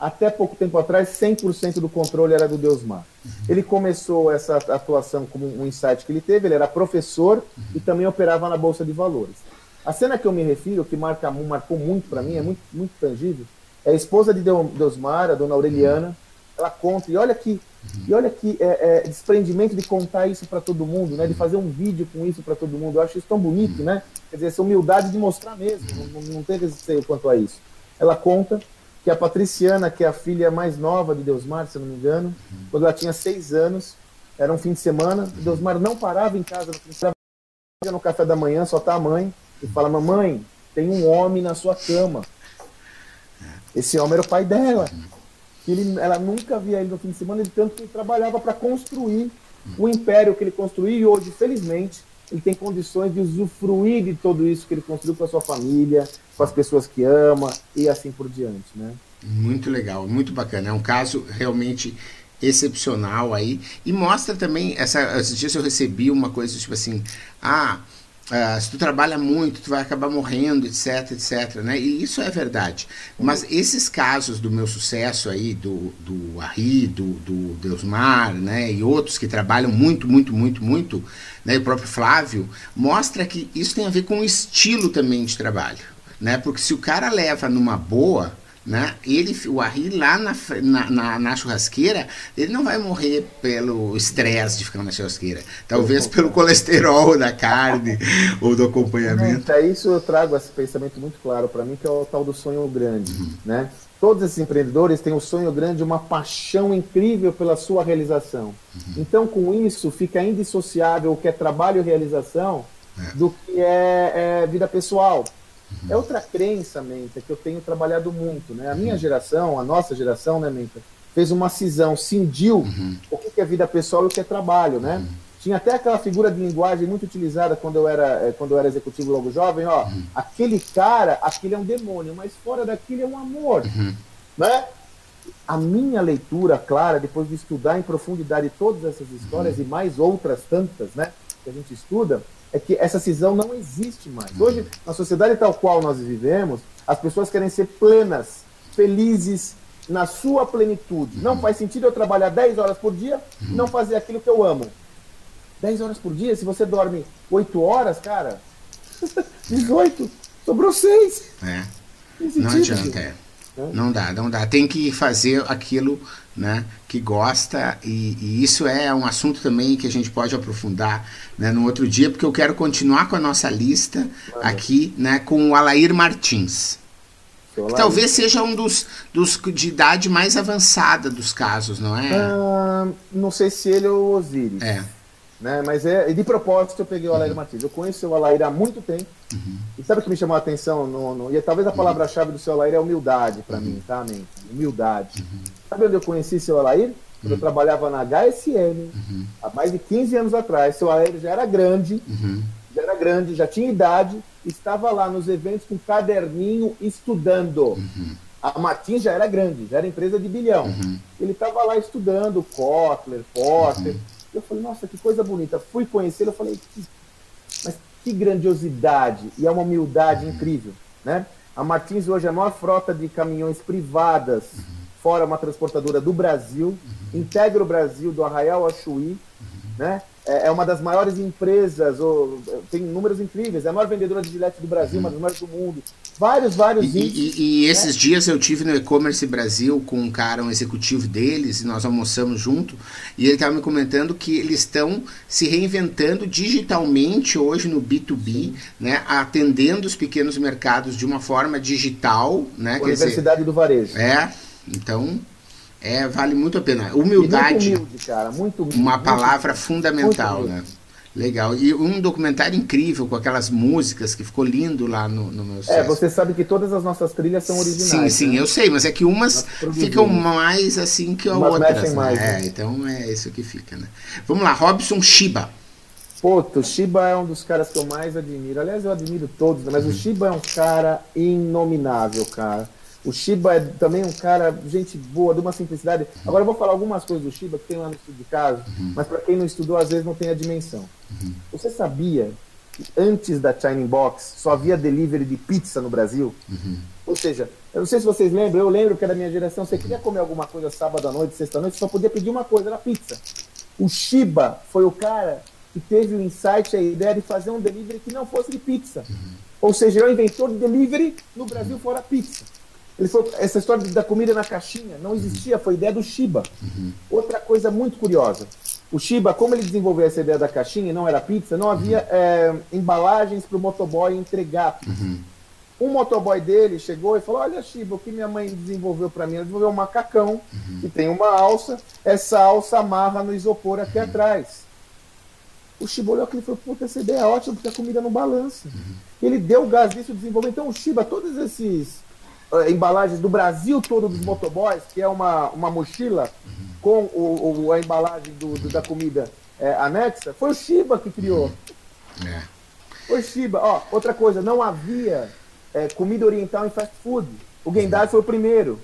Até pouco tempo atrás, 100% do controle era do Deusmar. Uhum. Ele começou essa atuação como um insight que ele teve, ele era professor uhum. e também operava na Bolsa de Valores. A cena que eu me refiro, que marca, marcou muito para mim, é muito, muito tangível, é a esposa de Deusmar, a dona Aureliana, ela conta, e olha que e olha que é, é, desprendimento de contar isso para todo mundo, né? De fazer um vídeo com isso para todo mundo. Eu acho isso tão bonito, né? Quer dizer, essa humildade de mostrar mesmo. Não, não tem receio quanto a isso. Ela conta que a Patriciana, que é a filha mais nova de Deusmar, se eu não me engano, quando ela tinha seis anos, era um fim de semana, Deusmar não parava em casa, no, no café da manhã, só tá a mãe, e fala: Mamãe, tem um homem na sua cama. Esse homem era o pai dela ele, ela nunca via ele no fim de semana, de tanto que ele trabalhava para construir o império que ele construiu e hoje, felizmente, ele tem condições de usufruir de tudo isso que ele construiu com a sua família, com as pessoas que ama e assim por diante, né? Muito legal, muito bacana. É um caso realmente excepcional aí e mostra também essa esses dias eu recebi uma coisa tipo assim, ah, Uh, se tu trabalha muito, tu vai acabar morrendo, etc, etc, né? E isso é verdade. Mas esses casos do meu sucesso aí, do, do Arri, do, do Deusmar, né? E outros que trabalham muito, muito, muito, muito, né? O próprio Flávio, mostra que isso tem a ver com o estilo também de trabalho, né? Porque se o cara leva numa boa, né? Ele, o Arri lá na, na, na, na, churrasqueira, ele não vai morrer pelo estresse de ficar na churrasqueira. Talvez pelo colesterol da carne [LAUGHS] ou do acompanhamento. É isso eu trago esse pensamento muito claro para mim, que é o tal do sonho grande. Uhum. Né? Todos esses empreendedores têm um sonho grande, uma paixão incrível pela sua realização. Uhum. Então, com isso, fica indissociável o que é trabalho e realização é. do que é, é vida pessoal. É outra crença, Menta, que eu tenho trabalhado muito. Né? A minha geração, a nossa geração, né, Menta, fez uma cisão, cindiu uhum. o que é vida pessoal e o que é trabalho, né? Uhum. Tinha até aquela figura de linguagem muito utilizada quando eu era, eh, quando eu era executivo logo jovem, ó, uhum. aquele cara, aquele é um demônio, mas fora daquele é um amor, uhum. né? A minha leitura clara, depois de estudar em profundidade todas essas histórias uhum. e mais outras tantas, né, que a gente estuda, é que essa cisão não existe mais. Hoje, na sociedade tal qual nós vivemos, as pessoas querem ser plenas, felizes na sua plenitude. Não faz sentido eu trabalhar 10 horas por dia e não fazer aquilo que eu amo. 10 horas por dia, se você dorme 8 horas, cara, [LAUGHS] 18, sobrou 6. É. Não adianta, é. Não dá, não dá. Tem que fazer aquilo né, que gosta, e, e, isso é um assunto também que a gente pode aprofundar né, no outro dia, porque eu quero continuar com a nossa lista aqui né, com o Alair Martins. Que talvez seja um dos, dos de idade mais avançada dos casos, não é? Ah, não sei se ele ou o Osiris. É. Né? Mas é, de propósito eu peguei o Alair uhum. Martins. Eu conheço o Alair há muito tempo. Uhum. E sabe o que me chamou a atenção? No, no, e talvez a palavra-chave do seu Alair é humildade para uhum. mim, tá, mente? Humildade. Uhum. Sabe onde eu conheci seu Alair? Quando eu uhum. trabalhava na HSM, uhum. há mais de 15 anos atrás. Seu Alair já era grande, já era grande, já tinha idade, estava lá nos eventos com caderninho estudando. A Martins já era grande, já era empresa de bilhão. Ele estava lá estudando Kotler, Porter. Eu falei, nossa, que coisa bonita. Fui conhecê-lo, eu falei, mas que grandiosidade e é uma humildade incrível, né? A Martins hoje é a maior frota de caminhões privadas, fora uma transportadora do Brasil, integra o Brasil do Arraial ao Chuí, né? É, é uma das maiores empresas, ou, tem números incríveis, é a maior vendedora de gilete do Brasil, uma das maiores do mundo. Vários, vários e, índices, e, e né? esses dias eu tive no e-commerce Brasil com um cara, um executivo deles, e nós almoçamos junto, e ele estava me comentando que eles estão se reinventando digitalmente hoje no B2B, né, atendendo os pequenos mercados de uma forma digital. Né, Universidade dizer, do Varejo. É, então é, vale muito a pena. Humildade. muito humilde, cara. Muito humilde, Uma palavra fundamental, né? Legal. E um documentário incrível com aquelas músicas que ficou lindo lá no, no meu É, você sabe que todas as nossas trilhas são originais. Sim, sim, né? eu sei, mas é que umas ficam mais assim que umas outras. Né? Mais, né? É, então é isso que fica, né? Vamos lá, Robson Shiba. Pô, o Shiba é um dos caras que eu mais admiro. Aliás, eu admiro todos, né? mas uhum. o Shiba é um cara inominável, cara. O Shiba é também um cara, gente boa, de uma simplicidade. Agora eu vou falar algumas coisas do Shiba que tem lá no estudo de caso, uhum. mas para quem não estudou, às vezes não tem a dimensão. Uhum. Você sabia que antes da China Box só havia delivery de pizza no Brasil? Uhum. Ou seja, eu não sei se vocês lembram, eu lembro que era da minha geração, você queria comer alguma coisa sábado à noite, sexta à noite, só podia pedir uma coisa, era pizza. O Shiba foi o cara que teve o insight, a ideia de fazer um delivery que não fosse de pizza. Uhum. Ou seja, é o inventor de delivery no Brasil fora pizza. Ele falou, essa história da comida na caixinha não existia, foi ideia do Shiba. Uhum. Outra coisa muito curiosa. O Shiba, como ele desenvolveu essa ideia da caixinha, não era pizza, não havia uhum. é, embalagens para o motoboy entregar. Uhum. Um motoboy dele chegou e falou: Olha, Shiba, o que minha mãe desenvolveu para mim? Ela desenvolveu um macacão uhum. que tem uma alça, essa alça amarra no isopor aqui uhum. atrás. O Shiba olhou aquilo e falou: Puta, essa ideia é ótima porque a comida não balança. Uhum. Ele deu o gás disso desenvolveu. Então, o Shiba, todos esses embalagens do Brasil todo dos motoboys, que é uma, uma mochila uhum. com o, o, a embalagem do, do da comida é, anexa, foi o Shiba que criou. É. Foi o Shiba. Ó, outra coisa, não havia é, comida oriental em fast food. O Gendai foi o primeiro.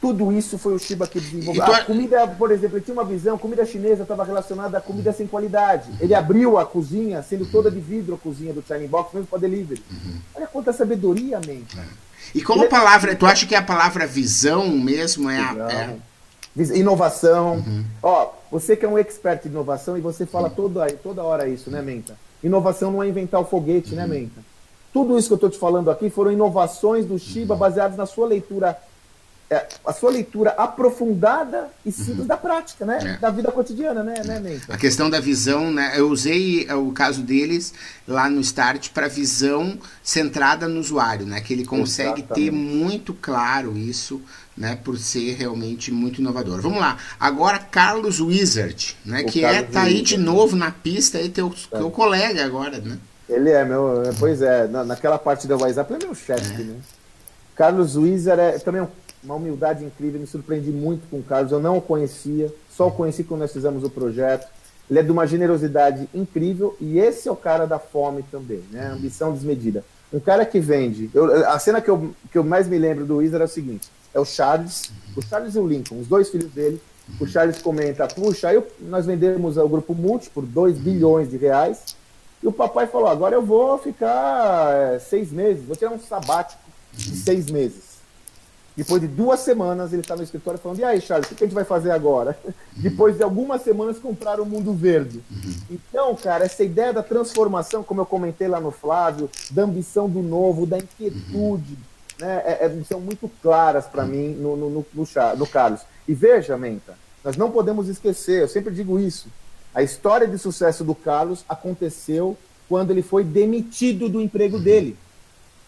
Tudo isso foi o Shiba que desenvolveu. A comida, por exemplo, ele tinha uma visão, comida chinesa estava relacionada à comida sem qualidade. Ele abriu a cozinha, sendo toda de vidro a cozinha do China Box, mesmo para delivery. Uhum. Olha quanta sabedoria, man. É. E como ele... palavra, tu acha que a palavra visão mesmo é a. É... Inovação. Uhum. Ó, você que é um expert em inovação e você fala uhum. toda, toda hora isso, né, Menta? Inovação não é inventar o foguete, né, uhum. né, Menta? Tudo isso que eu estou te falando aqui foram inovações do Shiba uhum. baseadas na sua leitura é, a sua leitura aprofundada e simples uhum. da prática, né? É. Da vida cotidiana, né, né A questão da visão, né? Eu usei é, o caso deles lá no Start para visão centrada no usuário, né? Que ele consegue Exatamente. ter muito claro isso, né? Por ser realmente muito inovador. Vamos lá. Agora, Carlos Wizard, né? O que é, Carlos é, tá aí de novo na pista, aí teu, é. teu colega agora, né? Ele é meu, pois é, naquela parte da WhatsApp ele é meu chefe, é. né? Carlos Wizard é também um uma humildade incrível, me surpreendi muito com o Carlos, eu não o conhecia, só o conheci quando nós fizemos o projeto. Ele é de uma generosidade incrível e esse é o cara da fome também, né? Ambição desmedida. Um cara que vende. Eu, a cena que eu, que eu mais me lembro do Wizard é o seguinte: é o Charles, o Charles e o Lincoln, os dois filhos dele. O Charles comenta: puxa, aí nós vendemos o grupo Multi por 2 bilhões de reais. E o papai falou: agora eu vou ficar é, seis meses, vou tirar um sabático de seis meses. Depois de duas semanas, ele está no escritório falando: e aí, Charles, o que a gente vai fazer agora? Uhum. [LAUGHS] Depois de algumas semanas, compraram o Mundo Verde. Uhum. Então, cara, essa ideia da transformação, como eu comentei lá no Flávio, da ambição do novo, da inquietude, uhum. né, é, é, são muito claras para mim no, no, no, no, no Carlos. E veja, Menta, nós não podemos esquecer, eu sempre digo isso: a história de sucesso do Carlos aconteceu quando ele foi demitido do emprego uhum. dele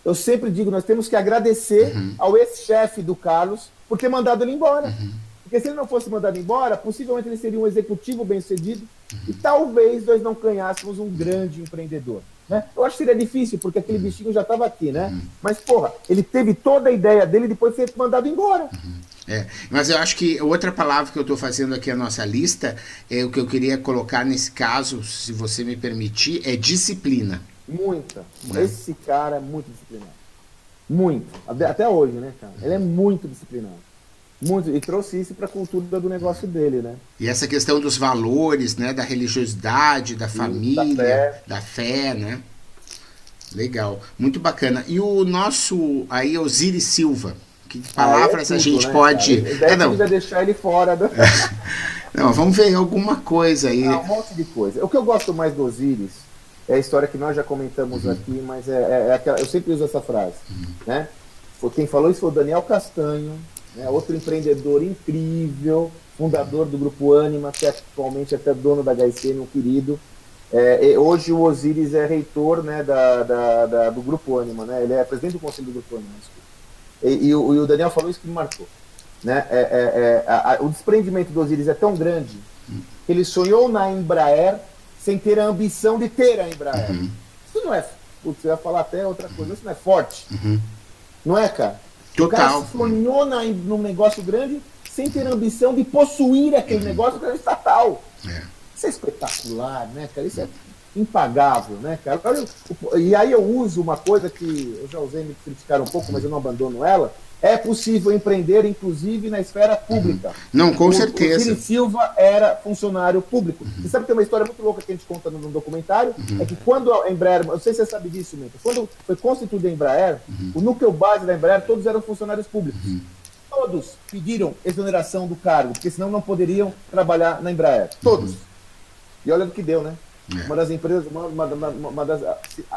eu sempre digo, nós temos que agradecer uhum. ao ex-chefe do Carlos por ter mandado ele embora. Uhum. Porque se ele não fosse mandado embora, possivelmente ele seria um executivo bem-sucedido uhum. e talvez nós não ganhássemos um grande empreendedor. Né? Eu acho que seria difícil, porque aquele uhum. bichinho já estava aqui, né? Uhum. Mas, porra, ele teve toda a ideia dele depois de ser mandado embora. Uhum. É, mas eu acho que outra palavra que eu estou fazendo aqui a nossa lista, é o que eu queria colocar nesse caso, se você me permitir, é disciplina. Muita. É. Esse cara é muito disciplinado. Muito. Até hoje, né, cara? Ele é muito disciplinado. Muito. E trouxe isso para a cultura do negócio dele, né? E essa questão dos valores, né? Da religiosidade, da família, da fé. da fé, né? Legal. Muito bacana. E o nosso aí, Osiris Silva. Que palavras ah, é tudo, a gente né, pode. Cara? A ideia é, deixar ele fora do... [LAUGHS] Não, vamos ver alguma coisa aí. Ah, um monte de coisa. O que eu gosto mais do Osiris é a história que nós já comentamos uhum. aqui, mas é, é, é, aquela, eu sempre uso essa frase. Uhum. Né? Quem falou isso foi o Daniel Castanho, né? outro empreendedor incrível, fundador do Grupo Anima, que é atualmente até dono da HSM, um querido. É, hoje o Osiris é reitor né, da, da, da, do Grupo Anima, né? ele é presidente do conselho do Grupo Anima. E, e, e, o, Daniel falou isso que me marcou. Né? É, é, é a, a, o desprendimento do Osiris é tão grande uhum. que ele sonhou na Embraer sem ter a ambição de ter a Embraer. Uhum. Isso não é. Putz, você ia falar até outra coisa, isso não é forte. Uhum. Não é, cara? Total. O cara sonhou na, num negócio grande sem ter a ambição de possuir aquele uhum. negócio que era estatal. É. Isso é espetacular, né, cara? Isso é impagável, né, cara? E aí eu uso uma coisa que eu já usei me criticar um pouco, mas eu não abandono ela, é possível empreender, inclusive, na esfera pública. Uhum. Não, com o, certeza. O Ciro Silva era funcionário público. Uhum. Você sabe que tem uma história muito louca que a gente conta no, no documentário? Uhum. É que quando a Embraer, não sei se você sabe disso, Menta, quando foi constituída a Embraer, uhum. o núcleo base da Embraer, todos eram funcionários públicos. Uhum. Todos pediram exoneração do cargo, porque senão não poderiam trabalhar na Embraer. Todos. Uhum. E olha o que deu, né? É. Uma das empresas, uma, uma, uma, uma das,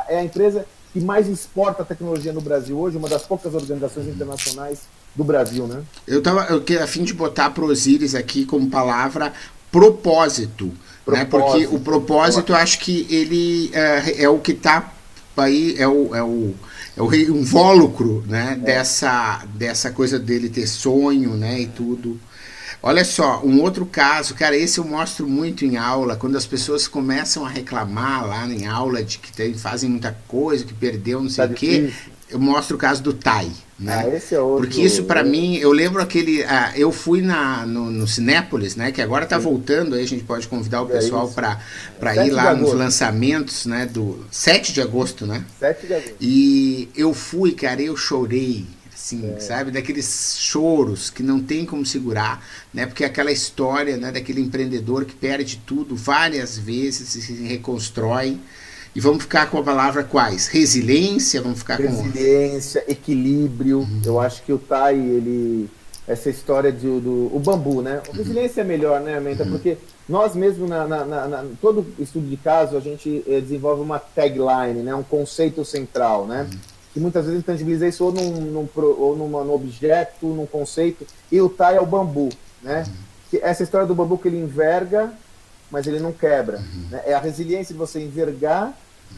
é a empresa que mais exporta tecnologia no Brasil hoje, uma das poucas organizações internacionais do Brasil, né? Eu estava a fim de botar para Osiris aqui como palavra propósito, propósito. né? Porque o propósito, eu acho que ele é, é o que está aí, é o, é o, é o invólucro, né? É. Dessa, dessa coisa dele ter sonho, né? E tudo. Olha só, um outro caso, cara, esse eu mostro muito em aula, quando as pessoas começam a reclamar lá em aula de que tem, fazem muita coisa, que perdeu, não sei tá o quê. Eu mostro o caso do Tai. Né? Ah, esse é outro. Porque isso para mim, eu lembro aquele. Ah, eu fui na, no, no Cinépolis, né? Que agora está voltando, aí a gente pode convidar o é pessoal é para ir lá nos lançamentos, né? Do 7 de agosto, né? 7 de agosto. E eu fui, cara, eu chorei Assim, é. sabe? Daqueles choros que não tem como segurar, né? Porque é aquela história, né, daquele empreendedor que perde tudo várias vezes e se reconstrói. E vamos ficar com a palavra quais? Resiliência, vamos ficar Resiliência, com Resiliência, equilíbrio. Uhum. Eu acho que o Tai, ele essa história de, do o bambu, né? O resiliência é melhor, né, Menta? Uhum. Porque nós mesmo, na, na, na, todo estudo de caso, a gente eh, desenvolve uma tagline, né? um conceito central, né? Uhum. Que muitas vezes tangibiliza isso ou, num, num, ou numa, num objeto, num conceito, e o Tai é o bambu, né? Uhum. Que essa história do bambu que ele enverga, mas ele não quebra. Uhum. Né? É a resiliência de você envergar,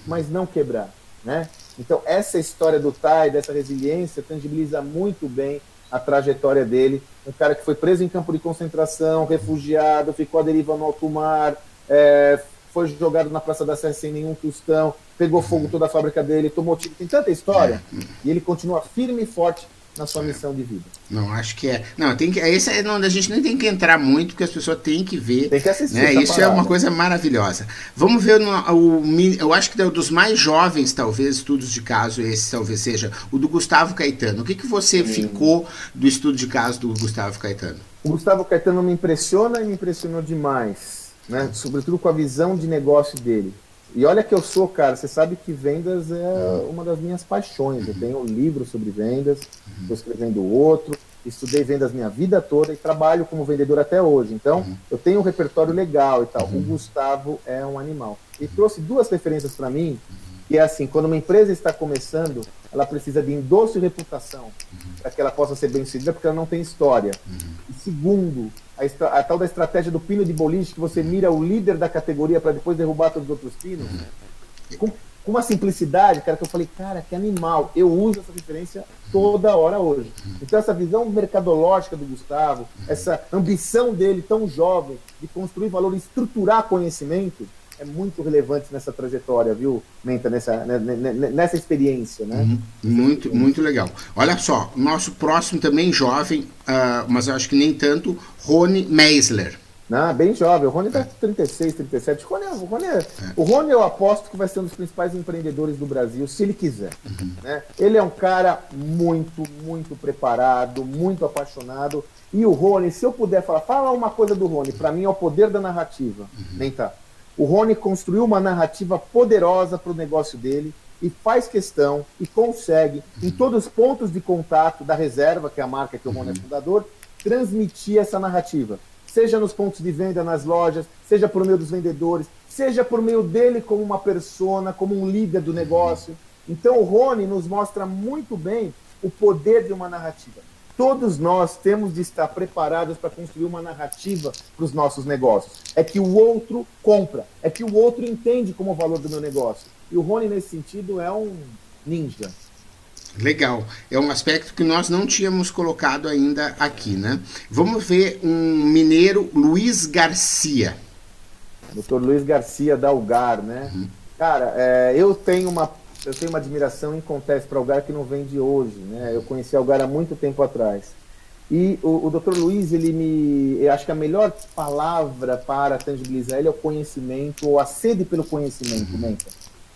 mas não quebrar, né? Então, essa história do Tai, dessa resiliência, tangibiliza muito bem a trajetória dele. Um cara que foi preso em campo de concentração, refugiado, ficou à deriva no alto mar, é, foi jogado na Praça da Sé sem nenhum tostão, pegou fogo toda a fábrica dele, tomou tiro. Tem tanta história. É. E ele continua firme e forte na sua missão de vida. Não, acho que é. Não, tem que. Esse é, não, a gente nem tem que entrar muito, porque as pessoas têm que ver. Tem que assistir. Né? Isso parada. é uma coisa maravilhosa. Vamos ver no, o, eu acho que dos mais jovens, talvez, estudos de caso, esse talvez seja o do Gustavo Caetano. O que, que você ficou do estudo de caso do Gustavo Caetano? O Gustavo Caetano me impressiona e me impressionou demais, né? Sobretudo com a visão de negócio dele. E olha que eu sou, cara, você sabe que vendas é uma das minhas paixões. Eu tenho um livro sobre vendas, estou escrevendo outro, estudei vendas minha vida toda e trabalho como vendedor até hoje. Então, eu tenho um repertório legal e tal. O Gustavo é um animal. E trouxe duas referências para mim, que é assim, quando uma empresa está começando, ela precisa de endosso e reputação para que ela possa ser bem sucedida, porque ela não tem história. E segundo, a, a, tal da estratégia do pino de boliche, que você mira o líder da categoria para depois derrubar todos os outros pinos. Com, com, uma simplicidade, cara, que eu falei, cara, que animal. Eu uso essa referência toda hora hoje. Então, essa visão mercadológica do Gustavo, essa ambição dele tão jovem de construir valor, estruturar conhecimento, é muito relevante nessa trajetória, viu, Menta, nessa, né, né, né, nessa experiência, né? Uhum. Muito, muito legal. Olha só, nosso próximo também jovem, uh, mas acho que nem tanto, Rony Meisler. Ah, bem jovem. O Rony está é. 36, 37. O Rony, o, Rony é, é. o Rony eu aposto que vai ser um dos principais empreendedores do Brasil, se ele quiser. Uhum. Né? Ele é um cara muito, muito preparado, muito apaixonado. E o Rony, se eu puder falar, fala uma coisa do Rony, para mim é o poder da narrativa. Uhum. Nem tá. O Rony construiu uma narrativa poderosa para o negócio dele e faz questão e consegue, em todos os pontos de contato da reserva, que é a marca que o Rony é uhum. fundador, transmitir essa narrativa. Seja nos pontos de venda, nas lojas, seja por meio dos vendedores, seja por meio dele como uma persona, como um líder do negócio. Então o Rony nos mostra muito bem o poder de uma narrativa. Todos nós temos de estar preparados para construir uma narrativa para os nossos negócios. É que o outro compra, é que o outro entende como o valor do meu negócio. E o Rony, nesse sentido, é um ninja. Legal. É um aspecto que nós não tínhamos colocado ainda aqui, né? Vamos ver um mineiro, Luiz Garcia. Doutor Luiz Garcia da Algar, né? Uhum. Cara, é, eu tenho uma eu tenho uma admiração inconteste para Algar que não vem de hoje, né? Eu conheci Algar há muito tempo atrás. E o, o Dr. Luiz, ele me. Eu acho que a melhor palavra para tangibilizar ele é o conhecimento, ou a sede pelo conhecimento, né?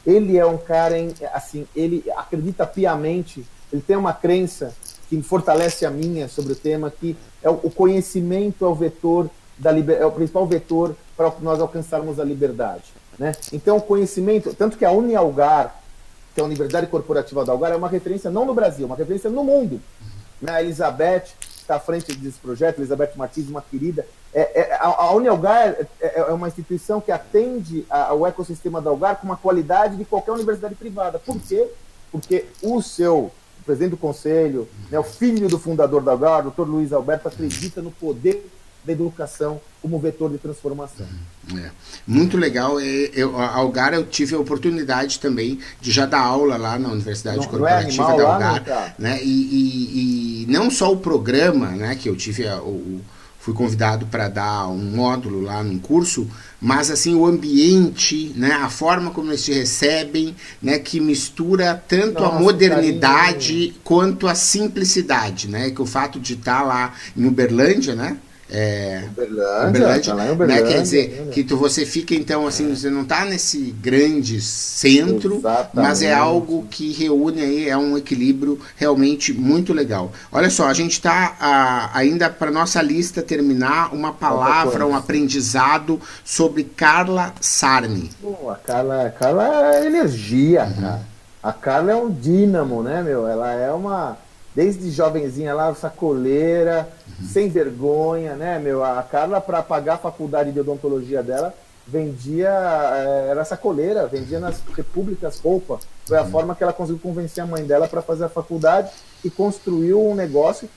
Ele é um cara, em, assim, ele acredita piamente, ele tem uma crença que fortalece a minha sobre o tema, que é o, o conhecimento é o vetor da liber, é o principal vetor para nós alcançarmos a liberdade. Né? Então, o conhecimento, tanto que a Unialgar, que é a Universidade Corporativa da Algar, é uma referência não no Brasil, uma referência no mundo. Né? A Elizabeth está à frente desse projeto, Elizabeth Martins, uma querida. É, é, a, Unialgar é, é, é, uma instituição que atende ao ecossistema da Algar com uma qualidade de qualquer universidade privada. Por quê? Porque o seu o presidente do conselho, né, o filho do fundador da Algar, o doutor Luiz Alberto, acredita no poder da educação como vetor de transformação. É. Muito legal. Eu, a Algar eu tive a oportunidade também de já dar aula lá na Universidade não, Corporativa não é da Algar. Lá, né? E, e, e, não só o programa, né, que eu tive a, o, fui convidado para dar um módulo lá num curso, mas assim o ambiente, né, a forma como eles te recebem, né, que mistura tanto Nossa, a modernidade carinho. quanto a simplicidade, né, que o fato de estar tá lá em Uberlândia, né, É, Uberlândia, Uberlândia, tá lá em Uberlândia né? Quer dizer, que tu, você fica então assim, você não está nesse grande centro, Exatamente. mas é algo que reúne aí, é um equilíbrio realmente muito legal. Olha só, a gente está ainda para nossa lista terminar uma palavra, um aprendizado sobre Carla Sarni. Pô, a Carla, a Carla é energia, uhum. cara. A Carla é um dínamo, né, meu? Ela é uma desde jovenzinha lá, sacoleira. Sem vergonha, né, meu? A Carla, para pagar a faculdade de odontologia dela, vendia, eh, era sacoleira, vendia nas repúblicas roupa. Foi a uhum. forma que ela conseguiu convencer a mãe dela para fazer a faculdade e construiu um negócio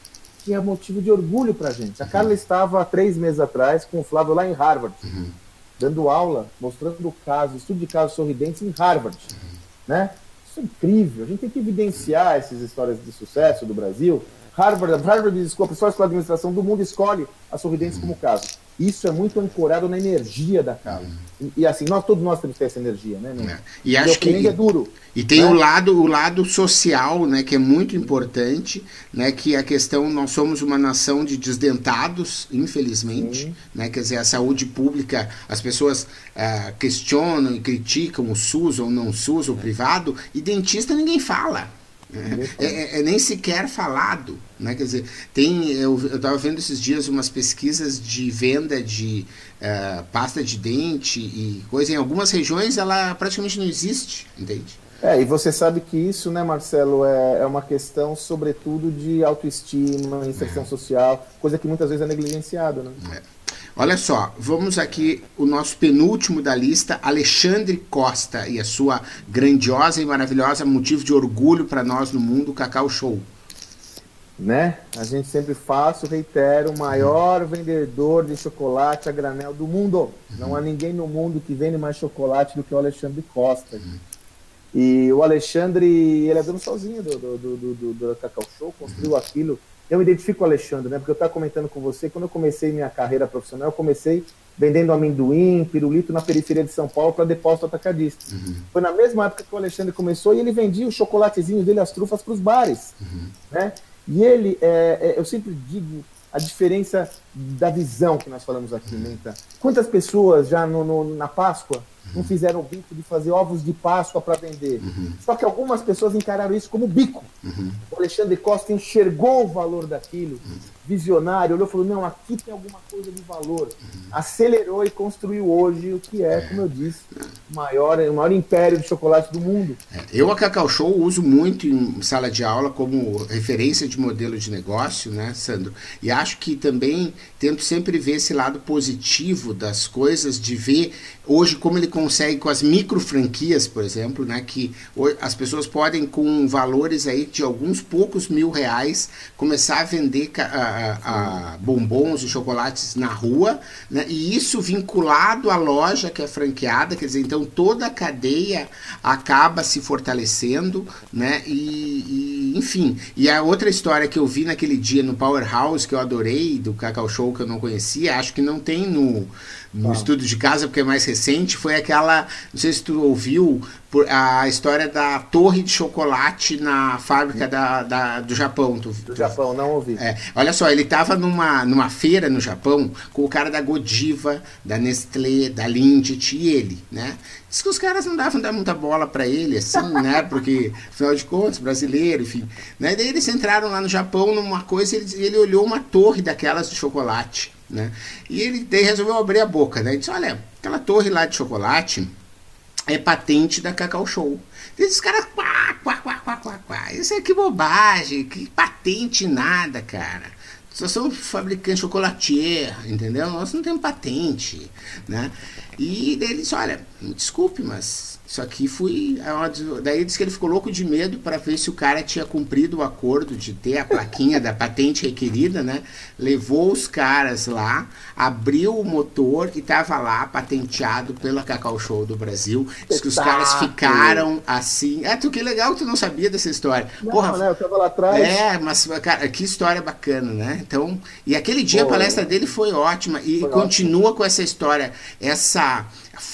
que é motivo de orgulho para gente. A Carla estava há três meses atrás com o Flávio lá em Harvard, uhum. dando aula, mostrando o caso, estudo de casos sorridentes em Harvard, uhum. né? Isso é incrível. A gente tem que evidenciar essas histórias de sucesso do Brasil. Harvard, Harvard, desculpa, a escola de administração do mundo escolhe a Sorridentes como caso. Isso é muito ancorado na energia da casa. E, e, assim, nós, todos nós temos que ter essa energia, né? É. E acho que é duro. E tem né? o lado o lado social, né, que é muito importante, né, que a questão nós somos uma nação de desdentados, infelizmente, Sim. né, quer dizer a saúde pública as pessoas uh, questionam e criticam o SUS ou não SUS ou privado e dentista ninguém fala. É, é, é, nem sequer falado, né? Quer dizer, tem eu estava vendo esses dias umas pesquisas de venda de uh, pasta de dente e coisa em algumas regiões ela praticamente não existe, entende? É, e você sabe que isso, né, Marcelo, é, é uma questão, sobretudo, de autoestima, inserção é. social, coisa que muitas vezes é negligenciada, né? É. Olha só, vamos aqui o nosso penúltimo da lista, Alexandre Costa e a sua grandiosa e maravilhosa motivo de orgulho para nós no mundo, Cacau Show. Né? A gente sempre faz, reitero, o maior uhum. vendedor de chocolate a granel do mundo. Uhum. Não há ninguém no mundo que vende mais chocolate do que o Alexandre Costa. Uhum. E o Alexandre, ele é dono sozinho do, do, do, do, do Cacau Show, construiu aquilo eu me identifico com o Alexandre, né? Porque eu estava comentando com você, quando eu comecei minha carreira profissional, eu comecei vendendo amendoim, pirulito na periferia de São Paulo para depósito atacadista. Uhum. Foi na mesma época que o Alexandre começou e ele vendia os chocolatezinhos dele, as trufas, para os bares. Uhum. Né? E ele, é, é, eu sempre digo a diferença da visão que nós falamos aqui, uhum. Menta. Quantas pessoas já no, no, na Páscoa não fizeram o bico de fazer ovos de Páscoa para vender. Uhum. Só que algumas pessoas encararam isso como bico. Uhum. O Alexandre Costa enxergou o valor daquilo, uhum. Visionário, olhou e falou: não, aqui tem alguma coisa de valor. Acelerou e construiu hoje o que é, é. como eu disse, o maior, o maior império de chocolate do mundo. É. Eu, a Cacau Show, uso muito em sala de aula como referência de modelo de negócio, né, Sandro? E acho que também tento sempre ver esse lado positivo das coisas, de ver hoje como ele consegue com as micro franquias, por exemplo, né, que as pessoas podem com valores aí de alguns poucos mil reais começar a vender a, a, a bombons e chocolates na rua, né, e isso vinculado à loja que é franqueada, quer dizer, então toda a cadeia acaba se fortalecendo, né, e, e enfim, e a outra história que eu vi naquele dia no Powerhouse que eu adorei do Cacau Show que eu não conhecia, acho que não tem no no ah. estudo de casa, porque é mais recente, foi aquela, não sei se tu ouviu, por, a história da torre de chocolate na fábrica da, da do Japão. Tu, do Japão, não ouvi. É, olha só, ele estava numa, numa feira no Japão com o cara da Godiva, da Nestlé, da Lindt e ele, né? Diz que os caras não davam dar muita bola para ele, assim, né? [LAUGHS] Porque, afinal de contas, brasileiro, enfim. Né? Daí eles entraram lá no Japão numa coisa, ele, ele olhou uma torre daquelas de chocolate. Né? E ele daí resolveu abrir a boca, né? Ele disse, olha, aquela torre lá de chocolate é patente da Cacau Show. E os caras, quá, quá, quá, quá, quá, quá. Isso é que bobagem, que patente nada, cara. Nós somos fabricantes chocolatier, entendeu? Nós não temos patente, né? E daí ele disse, olha, desculpe, mas isso aqui foi. Daí disse que ele ficou louco de medo para ver se o cara tinha cumprido o acordo de ter a plaquinha da patente requerida, né? Levou os caras lá, abriu o motor e tava lá patenteado pela Cacau Show do Brasil. Diz que os caras ficaram assim. É, tu que legal que tu não sabia dessa história. Não, Porra, né? Eu tava lá atrás. É, mas, cara, que história bacana, né? Então, e aquele dia Pô, a palestra dele foi ótima e continua ótimo. com essa história, essa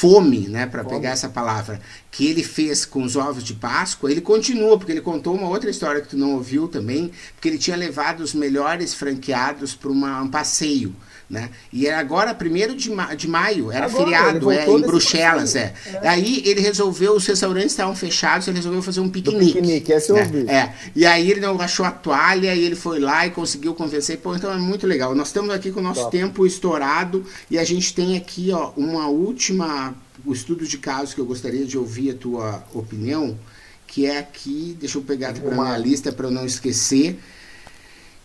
fome, né, para pegar essa palavra, que ele fez com os ovos de Páscoa, ele continua, porque ele contou uma outra história que tu não ouviu também, porque ele tinha levado os melhores franqueados para um passeio Né? E é agora, primeiro de, ma de maio, era agora, feriado, é, em Bruxelas. É. é. Aí ele resolveu, os restaurantes estavam fechados, ele resolveu fazer um piquenique. Piquenique, essa eu né? ouvi. É. E aí ele não achou a toalha e ele foi lá e conseguiu convencer. Pô, então é muito legal. Nós estamos aqui com o nosso Top. tempo estourado e a gente tem aqui ó, uma última, o estudo de casos que eu gostaria de ouvir a tua opinião, que é aqui, deixa eu pegar aqui para minha lista para eu não esquecer,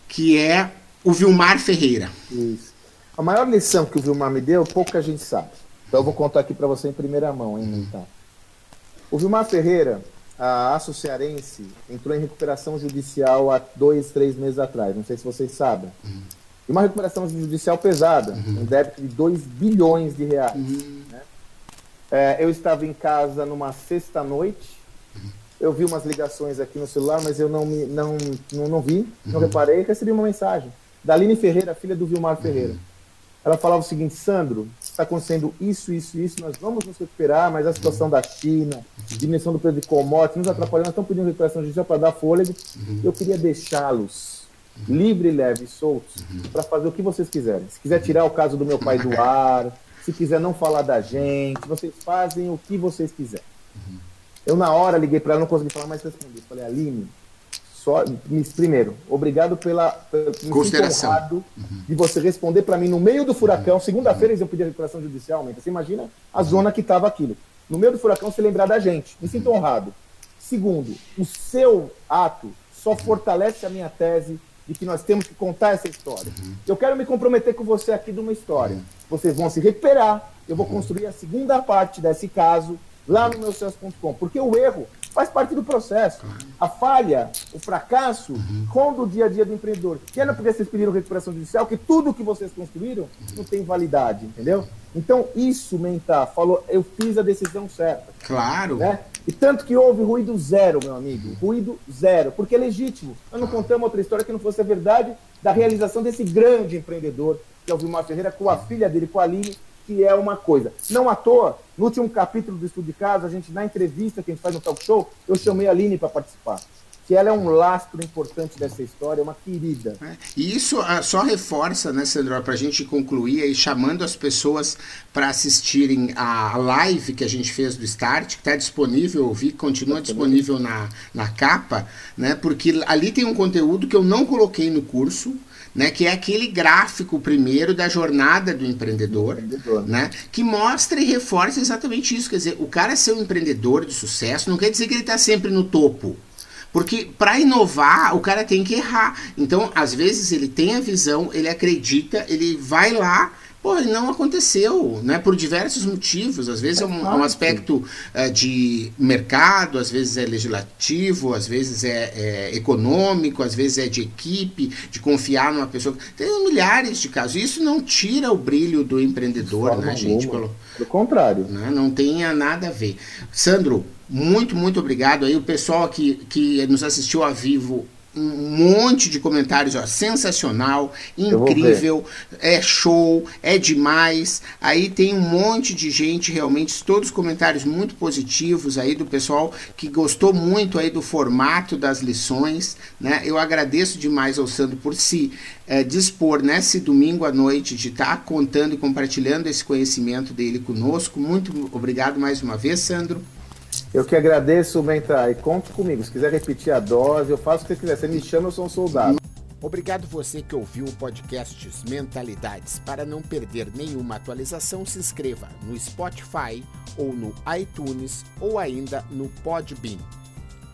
que é o Vilmar Ferreira. Isso. A maior lição que o Vilmar me deu, pouca gente sabe. Então eu vou contar aqui para você em primeira mão, hein. Então. O Vilmar Ferreira, a Aço Cearense, entrou em recuperação judicial há dois, três meses atrás. Não sei se vocês sabem. Uhum. E uma recuperação judicial pesada, uhum. um débito de 2 bilhões de reais. Uhum. Né? É, eu estava em casa numa sexta-noite. Uhum. Eu vi umas ligações aqui no celular, mas eu não, me, não, não, não vi, não reparei. Recebi uma mensagem da Aline Ferreira, filha do Vilmar Ferreira. Ela falava o seguinte, Sandro, está acontecendo isso, isso, isso, nós vamos nos recuperar, mas a situação da China, diminuição do preço de commodities, nos atrapalhando, nós estamos pedindo recuperação judicial para dar fôlego. Uhum. Eu queria deixá-los livre, leve e soltos para fazer o que vocês quiserem. Se quiser tirar o caso do meu pai do ar, se quiser não falar da gente, vocês fazem o que vocês quiserem. Eu, na hora, liguei para ela, não consegui falar mais responder. Falei, Aline, só, primeiro, obrigado pela, pela consideração honrado uhum. de você responder para mim no meio do furacão. Uhum. Segunda-feira eles iam pedir recuperação judicial, mas você imagina a zona que estava aquilo. No meio do furacão, se lembrar da gente. Me sinto honrado. Segundo, o seu ato só fortalece a minha tese de que nós temos que contar essa história. Uhum. Eu quero me comprometer com você aqui de uma história. Uhum. Vocês vão se recuperar. Eu vou construir a segunda parte desse caso lá no meu sucesso.com, porque o erro faz parte do processo. A falha, o fracasso, uhum. do dia a dia do empreendedor. Que é porque vocês pediram recuperação judicial, que tudo que vocês construíram não tem validade, entendeu? Então, isso, Mentar, falou, eu fiz a decisão certa. Claro. Né? E tanto que houve ruído zero, meu amigo. Ruído zero. Porque é legítimo. Nós não contamos outra história que não fosse a verdade da realização desse grande empreendedor, que é o Vilmar Ferreira, com a filha dele, com a Aline, que é uma coisa. Não à toa, no último capítulo do Estudo de Casa, a gente, na entrevista que a gente faz no talk show, eu chamei a Aline para participar. Que ela é um lastro importante dessa história, é uma querida. É, e isso ah, só reforça, né, Sandro, para a gente concluir aí, chamando as pessoas para assistirem a live que a gente fez do Start, que está disponível, eu vi, continua disponível na, na capa, né, porque ali tem um conteúdo que eu não coloquei no curso, né, que é aquele gráfico primeiro da jornada do empreendedor, empreendedor, né, que mostra e reforça exatamente isso. Quer dizer, o cara ser um empreendedor de sucesso não quer dizer que ele está sempre no topo. Porque para inovar, o cara tem que errar. Então, às vezes, ele tem a visão, ele acredita, ele vai lá Pô, não aconteceu, né? Por diversos motivos. Às vezes é um, é um aspecto uh, de mercado, às vezes é legislativo, às vezes é, é, econômico, às vezes é de equipe, de confiar numa pessoa. Tem milhares de casos. Isso não tira o brilho do empreendedor, né, gente? Pelo, Pelo contrário. Né? Não tenha nada a ver. Sandro, muito, muito obrigado aí. O pessoal que, que nos assistiu a vivo um monte de comentários, ó, sensacional, incrível, é show, é demais. Aí tem um monte de gente, realmente, todos comentários muito positivos aí do pessoal que gostou muito aí do formato das lições, né? Eu agradeço demais ao Sandro por se é, dispor nesse domingo à noite de estar tá contando e compartilhando esse conhecimento dele conosco. Muito obrigado mais uma vez, Sandro. Eu que agradeço, Mentra, e conte comigo. Se quiser repetir a dose, eu faço o que você quiser. Você me chama, eu sou um soldado. Obrigado você que ouviu o podcast Mentalidades. Para não perder nenhuma atualização, se inscreva no Spotify ou no iTunes ou ainda no Podbean.